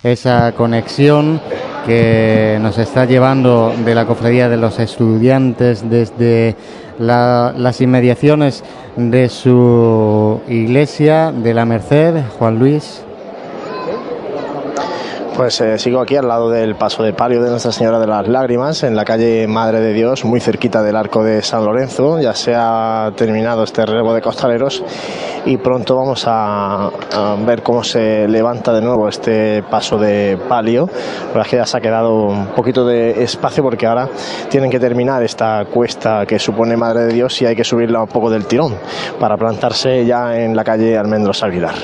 esa conexión que nos está llevando de la cofradía de los estudiantes desde las inmediaciones de su iglesia de la Merced. Juan Luis. Pues eh, sigo aquí al lado del paso de palio de Nuestra Señora de las Lágrimas, en la calle Madre de Dios, muy cerquita del arco de San Lorenzo. Ya se ha terminado este relevo de costaleros y pronto vamos a, ver cómo se levanta de nuevo este paso de palio. La que ya se ha quedado un poquito de espacio porque ahora tienen que terminar esta cuesta que supone Madre de Dios y hay que subirla un poco del tirón para plantarse ya en la calle Almendros Aguilar.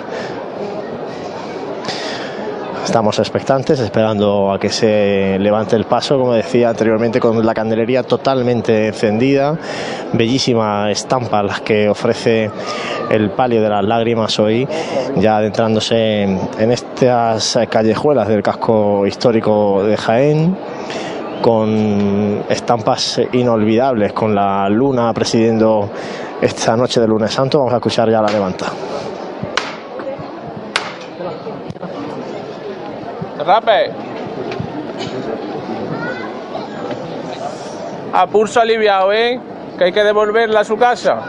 Estamos expectantes, esperando a que se levante el paso, como decía anteriormente, con la candelería totalmente encendida, bellísima estampa las que ofrece el palio de las lágrimas hoy, ya adentrándose en estas callejuelas del casco histórico de Jaén con estampas inolvidables, con la luna presidiendo esta noche de lunes santo. Vamos a escuchar ya la levanta. Rape. A pulso aliviado, ¿eh? Que hay que devolverla a su casa.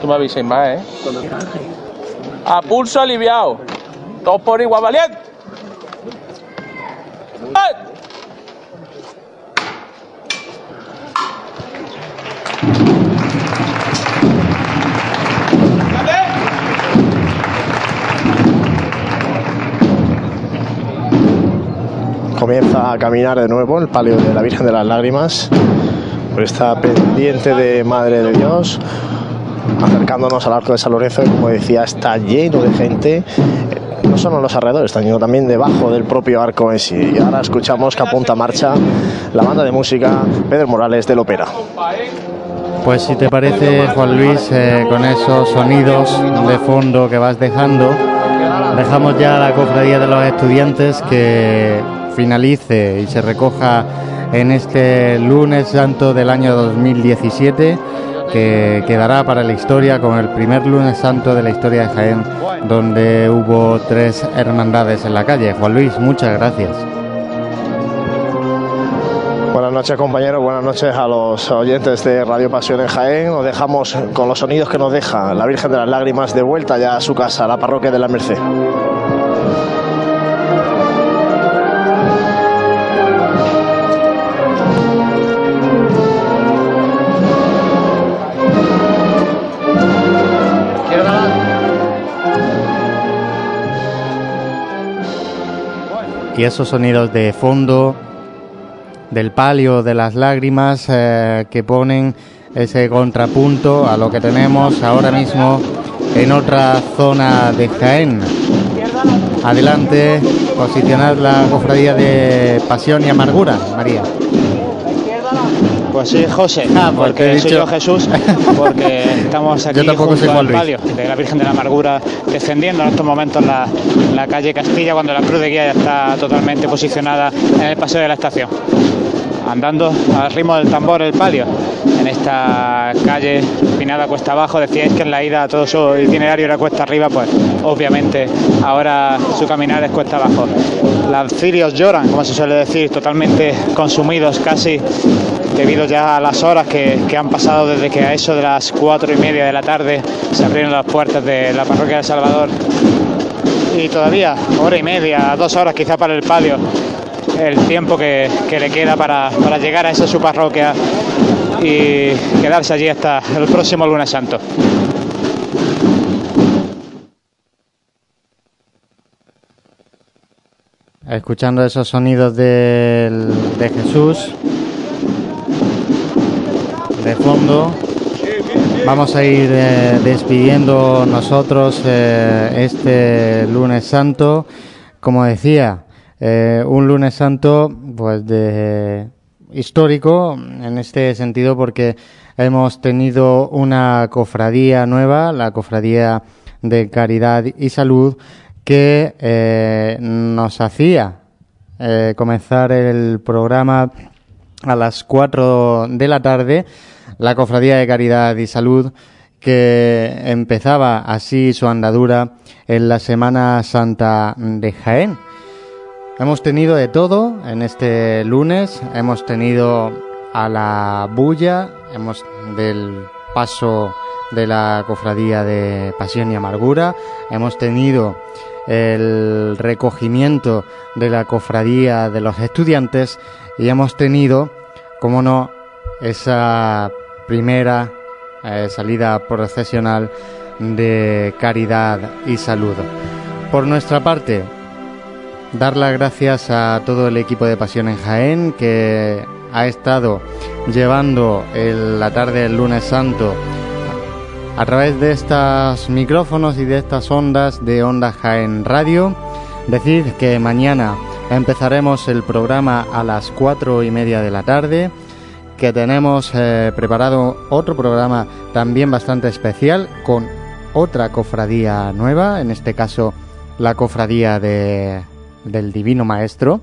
Tú me aviséis más, ¿eh? A pulso aliviado. Todos por igual, valiente. ¡Eh! Comienza a caminar de nuevo el palio de la Virgen de las Lágrimas por esta pendiente de Madre de Dios, acercándonos al arco de San Lorenzo, que como decía está lleno de gente, no solo en los alrededores, sino también debajo del propio arco en sí. Y ahora escuchamos que apunta marcha la banda de música Pedro Morales del Ópera. Pues si te parece, Juan Luis, eh, con esos sonidos de fondo que vas dejando, dejamos ya la cofradía de los estudiantes que finalice y se recoja en este lunes santo del año 2017 que quedará para la historia con el primer lunes santo de la historia de Jaén donde hubo tres hermandades en la calle. Juan Luis, muchas gracias. Buenas noches compañeros, buenas noches a los oyentes de Radio Pasión en Jaén. Nos dejamos con los sonidos que nos deja la Virgen de las Lágrimas de vuelta ya a su casa, a la parroquia de la Merced. Y esos sonidos de fondo del palio de las lágrimas eh, que ponen ese contrapunto a lo que tenemos ahora mismo en otra zona de Jaén. Adelante, posicionar la cofradía de Pasión y Amargura, María. Pues sí, José, Ah, porque soy yo Jesús, porque estamos aquí Yo junto al palio de la Virgen de la Amargura, descendiendo en estos momentos la, la calle Castilla, cuando la cruz de guía ya está totalmente posicionada en el paseo de la estación. Andando al ritmo del tambor el palio, en esta calle pinada cuesta abajo, decíais que en la ida todo su itinerario era cuesta arriba, pues obviamente ahora su caminar es cuesta abajo. Los cirios lloran, como se suele decir, totalmente consumidos casi debido ya a las horas que, que han pasado desde que a eso de las cuatro y media de la tarde se abrieron las puertas de la parroquia de Salvador y todavía hora y media, dos horas quizá para el palio, el tiempo que, que le queda para, para llegar a esa su parroquia y quedarse allí hasta el próximo lunes santo. Escuchando esos sonidos del- de Jesús de fondo, vamos a ir eh, despidiendo nosotros eh, este lunes santo. Como decía, eh, un lunes santo pues de histórico en este sentido porque hemos tenido una cofradía nueva, la cofradía de Caridad y Salud, que nos hacía comenzar el programa a las 4 de la tarde, la Cofradía de Caridad y Salud, que empezaba así su andadura en la Semana Santa de Jaén. Hemos tenido de todo en este lunes, hemos tenido a la bulla, hemos del paso de la cofradía de Pasión y Amargura, hemos tenido el recogimiento de la cofradía de los estudiantes y hemos tenido, como no, esa primera eh, salida procesional de caridad y salud. Por nuestra parte, dar las gracias a todo el equipo de Pasión en Jaén que ha estado llevando el- la tarde del lunes santo a través de estos micrófonos y de estas ondas de Onda Jaén Radio. Decir que mañana empezaremos el programa a las cuatro y media de la tarde, que tenemos eh, preparado otro programa también bastante especial con otra cofradía nueva, en este caso la cofradía de, del Divino Maestro,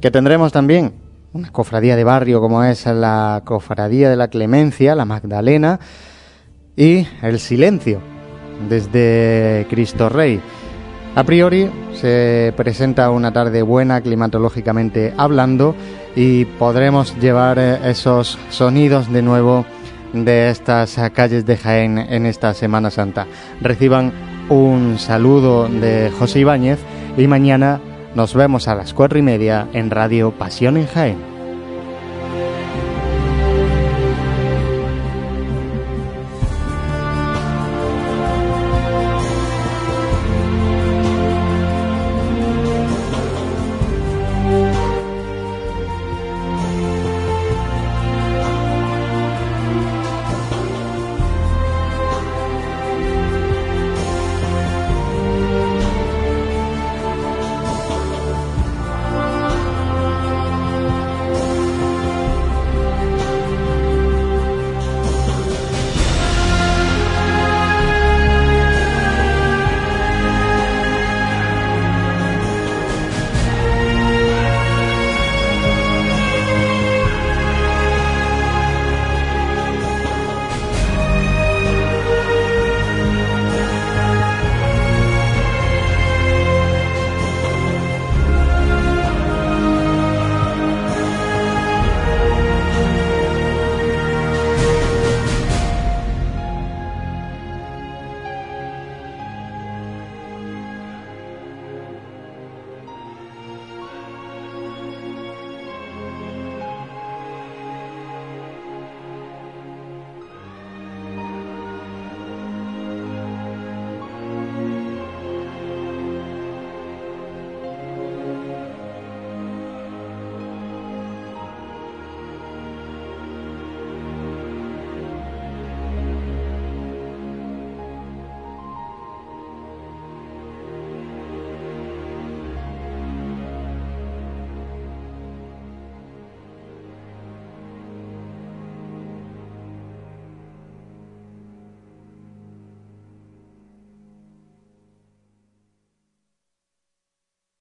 que tendremos también una cofradía de barrio como es la cofradía de la Clemencia, la Magdalena, y el silencio desde Cristo Rey. A priori se presenta una tarde buena climatológicamente hablando y podremos llevar eh, esos sonidos de nuevo de estas calles de Jaén en esta Semana Santa. Reciban un saludo de José Ibáñez y mañana nos vemos a las cuatro y media en Radio Pasión en Jaén.